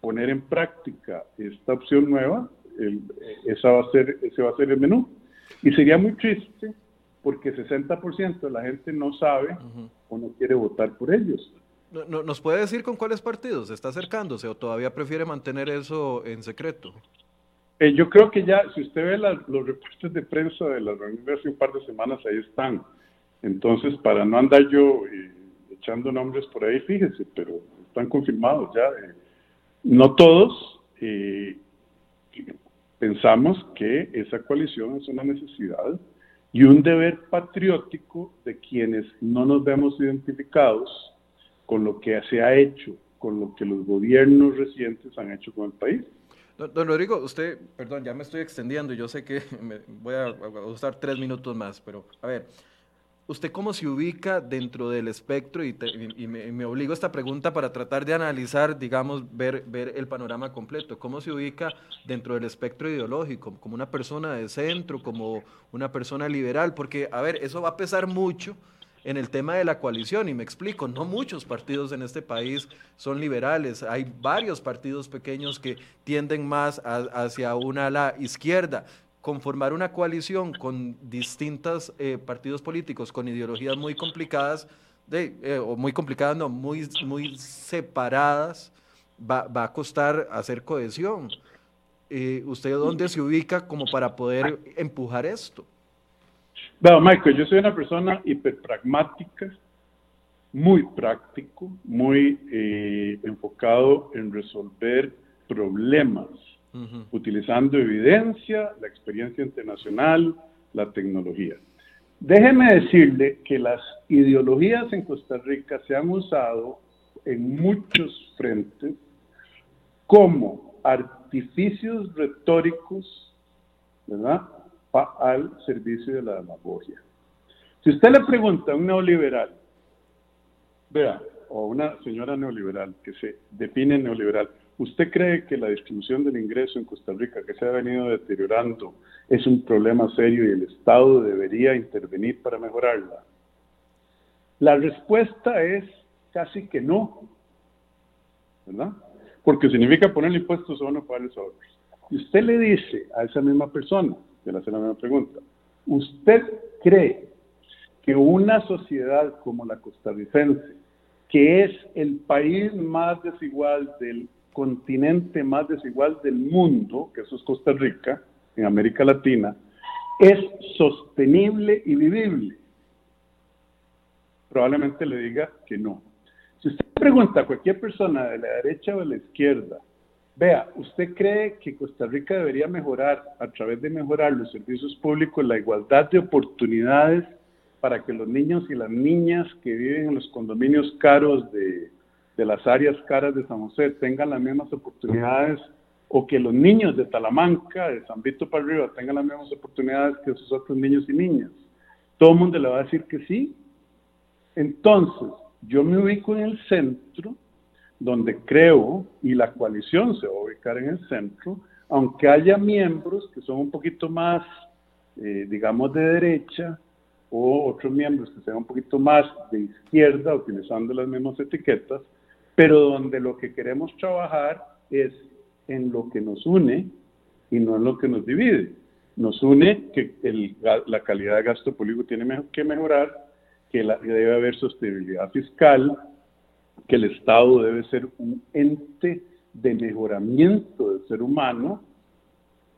poner en práctica esta opción nueva, esa va a ser, ese va a ser el menú. Y sería muy triste porque 60% de la gente no sabe o no quiere votar por ellos. No, ¿Nos puede decir con cuáles partidos está acercándose o todavía prefiere mantener eso en secreto? Eh, yo creo que ya, si usted ve los reportes de prensa de las reuniones de hace un par de semanas, ahí están. Entonces, para no andar yo eh, echando nombres por ahí, fíjese, pero están confirmados ya. Eh, no todos pensamos que esa coalición es una necesidad y un deber patriótico de quienes no nos vemos identificados con lo que se ha hecho, con lo que los gobiernos recientes han hecho con el país. Don, Rodrigo, usted, perdón, ya me estoy extendiendo, yo sé que me voy a, usar tres minutos más, pero a ver, ¿usted cómo se ubica dentro del espectro? Y, me, obligo a esta pregunta para tratar de analizar, digamos, ver, ver el panorama completo. ¿Cómo se ubica dentro del espectro ideológico? ¿Como una persona de centro, como una persona liberal? Porque, a ver, eso va a pesar mucho en el tema de la coalición, y me explico, no muchos partidos en este país son liberales, hay varios partidos pequeños que tienden más hacia una ala izquierda. Conformar una coalición con distintos eh, partidos políticos con ideologías muy complicadas, de, eh, o muy complicadas, no, muy, muy separadas, va, a costar hacer cohesión. Eh, ¿Usted dónde se ubica como para poder empujar esto? Bueno, Michael, yo soy una persona hiperpragmática, muy práctico, muy eh, enfocado en resolver problemas, utilizando evidencia, la experiencia internacional, la tecnología. Déjeme decirle que las ideologías en Costa Rica se han usado en muchos frentes como artificios retóricos, ¿verdad? al servicio de la demagogia. Si usted le pregunta a un neoliberal, vea, o a una señora neoliberal que se define neoliberal, ¿usted cree que la distribución del ingreso en Costa Rica, que se ha venido deteriorando, es un problema serio y el Estado debería intervenir para mejorarla? La respuesta es casi que no, ¿verdad? Porque significa ponerle impuestos a uno para a otros. Y usted le dice a esa misma persona, le hacer la misma pregunta. ¿Usted cree que una sociedad como la costarricense, que es el país más desigual del continente más desigual del mundo, que eso es Costa Rica, en América Latina, es sostenible y vivible? Probablemente le diga que no. Si usted pregunta a cualquier persona de la derecha o de la izquierda, Vea, ¿usted cree que Costa Rica debería mejorar, a través de mejorar los servicios públicos, la igualdad de oportunidades para que los niños y las niñas que viven en los condominios caros de, las áreas caras de San José tengan las mismas oportunidades o que los niños de Talamanca, de San Vito para arriba, tengan las mismas oportunidades que esos otros niños y niñas? Todo el mundo le va a decir que sí. Entonces, yo me ubico en el centro donde creo, y la coalición se va a ubicar en el centro, aunque haya miembros que son un poquito más, eh, digamos, de derecha, o otros miembros que sean un poquito más de izquierda, utilizando las mismas etiquetas, pero donde lo que queremos trabajar es en lo que nos une y no en lo que nos divide. Nos une que la calidad de gasto público tiene que mejorar, que, debe haber sostenibilidad fiscal, que el Estado debe ser un ente de mejoramiento del ser humano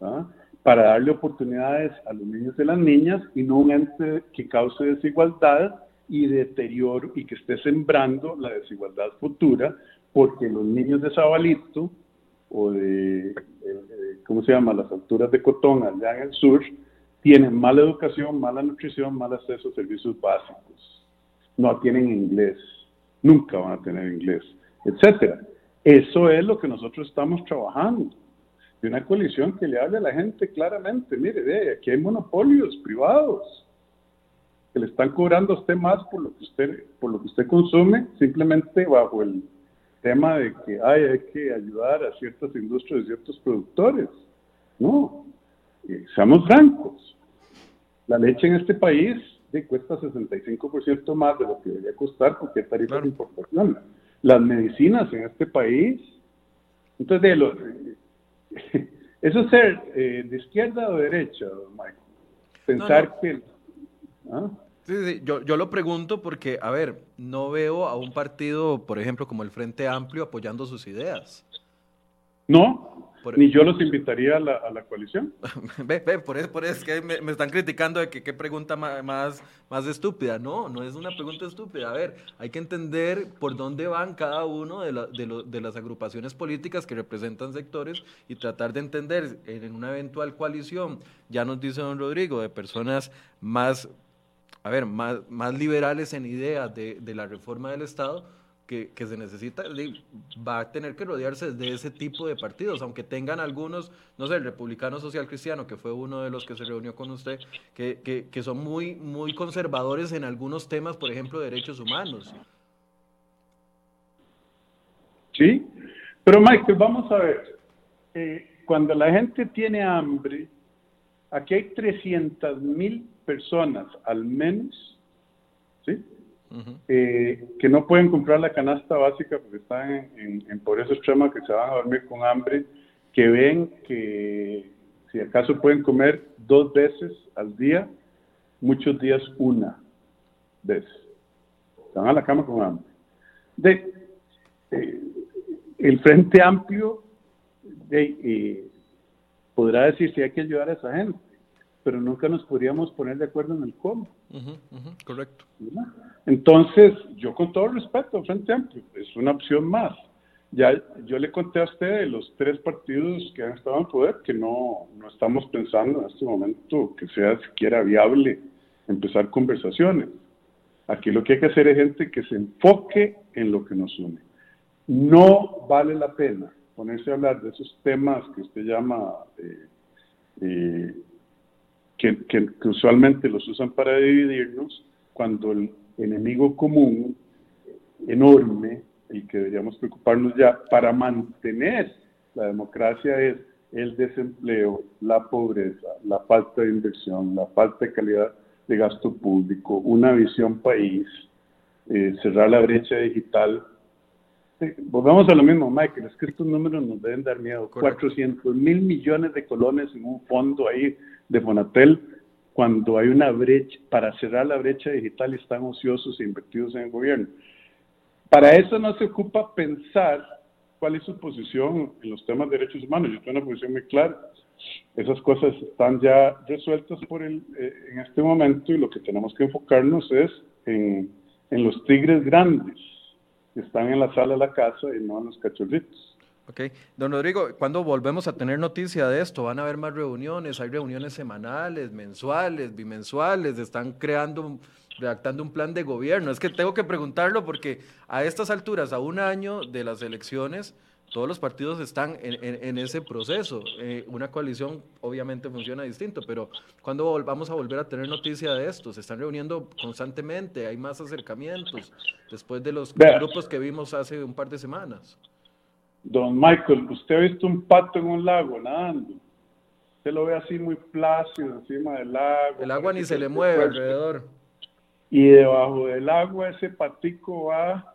¿ah? para darle oportunidades a los niños y las niñas y no un ente que cause desigualdad y deterioro y que esté sembrando la desigualdad futura, porque los niños de Zabalito o de, ¿cómo se llama?, las alturas de Cotón allá en el sur, tienen mala educación, mala nutrición, mal acceso a servicios básicos. No tienen inglés, nunca van a tener inglés, etcétera. Eso es lo que nosotros estamos trabajando. De una coalición que le hable a la gente claramente, mire, ve, aquí hay monopolios privados que le están cobrando a usted más por lo que usted, por lo que usted consume, simplemente bajo el tema de que ay, hay que ayudar a ciertas industrias y ciertos productores. No, eh, seamos francos. La leche en este país de, cuesta 65% más de lo que debería costar porque tarifa de importación. Las medicinas en este país. Entonces, de lo, eso es ser eh, de izquierda o de derecha, Michael. Pensar que... ¿ah? Sí, sí, yo, yo lo pregunto porque, a ver, no veo a un partido, por ejemplo, como el Frente Amplio apoyando sus ideas. No, ni yo los invitaría a la, a la coalición. ve, ve, por eso, por eso es que me, están criticando de que qué pregunta más, más, estúpida. No, no es una pregunta estúpida. A ver, hay que entender por dónde van cada uno de, la, de, de las agrupaciones políticas que representan sectores y tratar de entender en una eventual coalición, ya nos dice don Rodrigo, de personas más a ver, más, más liberales en ideas de, de la reforma del Estado, que, que, se necesita, va a tener que rodearse de ese tipo de partidos, aunque tengan algunos, no sé, el republicano social cristiano, que fue uno de los que se reunió con usted, que, que, que son muy, muy conservadores en algunos temas, por ejemplo, derechos humanos. Sí, pero Michael, vamos a ver, eh, cuando la gente tiene hambre, aquí hay 300 mil personas al menos, ¿sí? Eh, que no pueden comprar la canasta básica porque están en, pobreza extrema, que se van a dormir con hambre, que ven que si acaso pueden comer dos veces al día, muchos días una vez. Están a la cama con hambre. De, eh, el Frente Amplio de, eh, podrá decir si hay que ayudar a esa gente pero nunca nos podríamos poner de acuerdo en el cómo. correcto. Entonces, yo con todo respeto, Frente Amplio, es una opción más. Ya yo le conté a usted de los tres partidos que han estado en poder que no, no estamos pensando en este momento que sea siquiera viable empezar conversaciones. Aquí lo que hay que hacer es gente que se enfoque en lo que nos une. No vale la pena ponerse a hablar de esos temas que usted llama eh, eh, que, usualmente los usan para dividirnos, cuando el enemigo común enorme, el que deberíamos preocuparnos ya para mantener la democracia es el desempleo, la pobreza, la falta de inversión, la falta de calidad de gasto público, una visión país, eh, cerrar la brecha digital. volvamos a lo mismo, Michael, es que estos números nos deben dar miedo. 400 mil millones de colones en un fondo ahí de Fonatel cuando hay una brecha, para cerrar la brecha digital están ociosos e invertidos en el gobierno. Para eso no se ocupa pensar cuál es su posición en los temas de derechos humanos. Yo tengo una posición muy clara. Esas cosas están ya resueltas por el, eh, en este momento y lo que tenemos que enfocarnos es en, en los tigres grandes que están en la sala de la casa y no en los cachorritos. Ok, don Rodrigo, ¿cuándo volvemos a tener noticia de esto? ¿Van a haber más reuniones? ¿Hay reuniones semanales, mensuales, bimensuales? ¿Están creando, redactando un plan de gobierno? Es que tengo que preguntarlo porque a estas alturas, a un año de las elecciones, todos los partidos están en, ese proceso. Eh, una coalición obviamente funciona distinto, pero ¿cuándo vamos a volver a tener noticia de esto? Se están reuniendo constantemente, hay más acercamientos después de los grupos que vimos hace un par de semanas. Don Michael, usted ha visto un pato en un lago nadando. Usted lo ve así muy plácido encima del lago. El agua ni se le mueve alrededor. Y debajo del agua ese patico va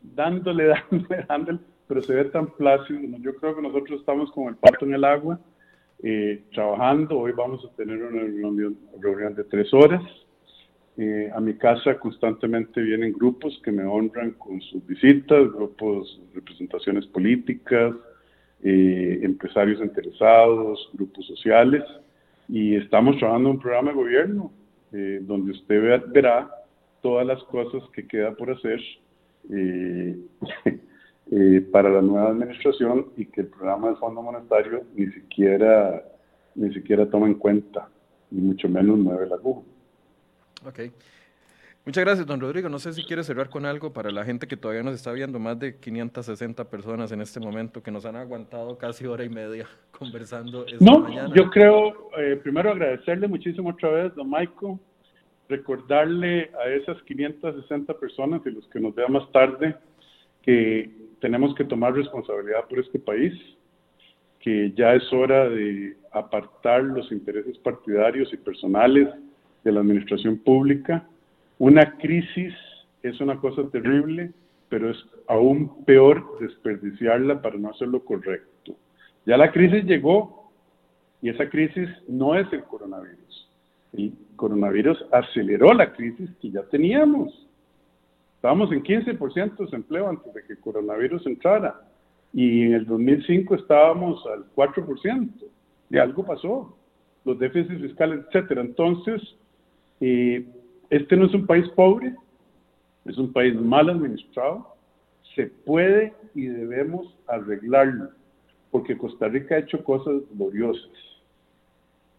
dándole, dándole, dándole, pero se ve tan plácido. Yo creo que nosotros estamos con el pato en el agua, eh, trabajando. Hoy vamos a tener una reunión de tres horas eh, a mi casa constantemente vienen grupos que me honran con sus visitas, grupos, representaciones políticas, eh, empresarios interesados, grupos sociales, y estamos trabajando un programa de gobierno eh, donde usted verá todas las cosas que queda por hacer para la nueva administración y que el programa del Fondo Monetario ni siquiera, ni siquiera toma en cuenta, ni mucho menos mueve la aguja. Okay. Muchas gracias, don Rodrigo. No sé si quiere cerrar con algo para la gente que todavía nos está viendo, más de 560 personas en este momento que nos han aguantado casi hora y media conversando esta no, Yo creo, eh, primero agradecerle muchísimo otra vez, don Michael, recordarle a esas 560 personas y los que nos vean más tarde que tenemos que tomar responsabilidad por este país, que ya es hora de apartar los intereses partidarios y personales de la administración pública una crisis es una cosa terrible, pero es aún peor desperdiciarla para no hacer lo correcto. Ya la crisis llegó y esa crisis no es el coronavirus. El coronavirus aceleró la crisis que ya teníamos. Estábamos en 15% de desempleo antes de que el coronavirus entrara y en el 2005 estábamos al 4%. Y algo pasó, los déficits fiscales, etcétera. Entonces, este no es un país pobre, es un país mal administrado. Se puede y debemos arreglarlo, porque Costa Rica ha hecho cosas gloriosas.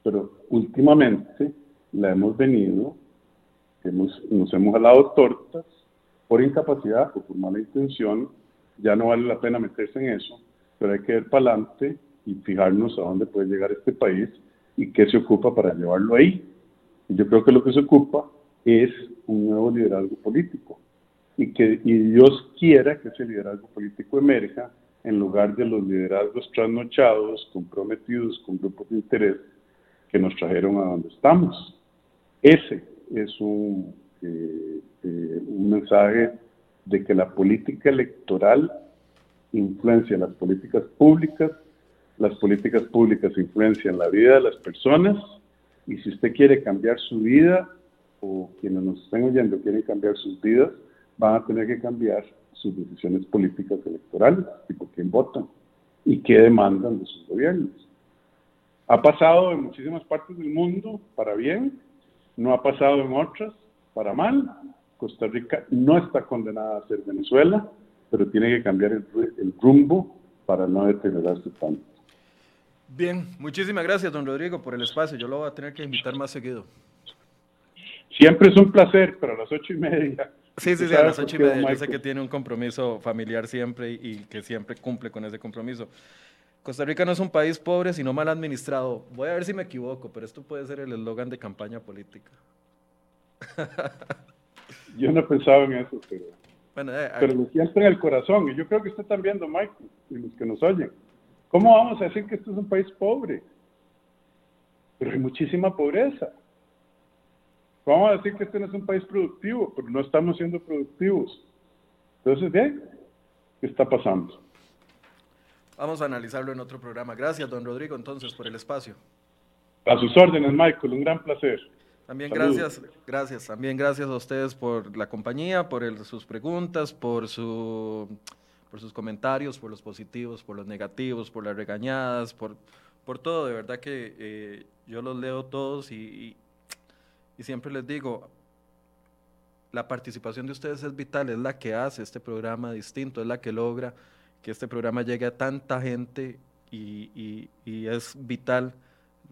Pero últimamente la hemos venido, hemos, nos hemos jalado tortas por incapacidad o por mala intención. Ya no vale la pena meterse en eso, pero hay que ir para adelante y fijarnos a dónde puede llegar este país y qué se ocupa para llevarlo ahí. Yo creo que lo que se ocupa es un nuevo liderazgo político y que Dios quiera que ese liderazgo político emerja en lugar de los liderazgos trasnochados, comprometidos con grupos de interés que nos trajeron a donde estamos. Ese es un, eh, eh, un mensaje de que la política electoral influencia las políticas públicas, las políticas públicas influencian la vida de las personas y si usted quiere cambiar su vida, o quienes nos estén oyendo quieren cambiar sus vidas, van a tener que cambiar sus decisiones políticas electorales, tipo quién votan y qué demandan de sus gobiernos. Ha pasado en muchísimas partes del mundo para bien, no ha pasado en otras para mal. Costa Rica no está condenada a ser Venezuela, pero tiene que cambiar el, el rumbo para no deteriorarse tanto. Bien, muchísimas gracias, don Rodrigo, por el espacio. Yo lo voy a tener que invitar más seguido. Siempre es un placer, pero a las ocho y media. Sí, sí, sí, a las ocho y media. Yo sé que tiene un compromiso familiar siempre y, que siempre cumple con ese compromiso. Costa Rica no es un país pobre, sino mal administrado. Voy a ver si me equivoco, pero esto puede ser el eslogan de campaña política. Yo no pensaba en eso, pero, bueno, eh, pero lo siento en el corazón. Y yo creo que usted también, don Michael, y los que nos oyen. ¿Cómo vamos a decir que esto es un país pobre? Pero hay muchísima pobreza. Vamos a decir que este no es un país productivo, pero no estamos siendo productivos. Entonces, ¿qué? ¿Qué está pasando? Vamos a analizarlo en otro programa. Gracias, don Rodrigo, entonces, por el espacio. A sus órdenes, Michael, un gran placer. También gracias, gracias, también gracias a ustedes por la compañía, por sus preguntas, por, su, por sus comentarios, por los positivos, por los negativos, por las regañadas, por, por todo. De verdad que eh, yo los leo todos y, y siempre les digo, la participación de ustedes es vital, es la que hace este programa distinto, es la que logra que este programa llegue a tanta gente y, y es vital,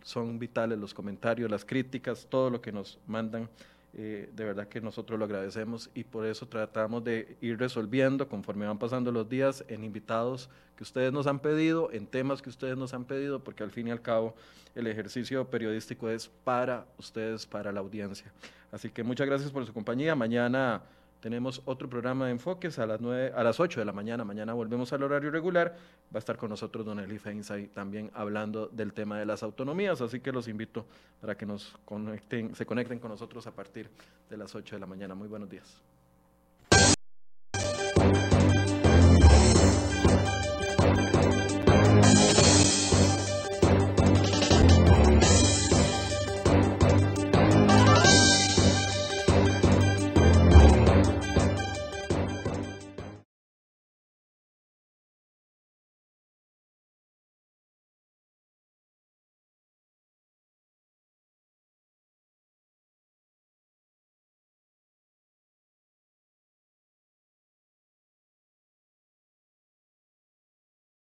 son vitales los comentarios, las críticas, todo lo que nos mandan. Eh, de verdad que nosotros lo agradecemos y por eso tratamos de ir resolviendo conforme van pasando los días en invitados que ustedes nos han pedido, en temas que ustedes nos han pedido, porque al fin y al cabo el ejercicio periodístico es para ustedes, para la audiencia. Así que muchas gracias por su compañía. Mañana tenemos otro programa de enfoques a las, 9, a las 8 de la mañana. Mañana volvemos al horario regular. Va a estar con nosotros Don Eli Feinsay también hablando del tema de las autonomías. Así que los invito para que nos conecten, se conecten con nosotros a partir de las 8 de la mañana. Muy buenos días.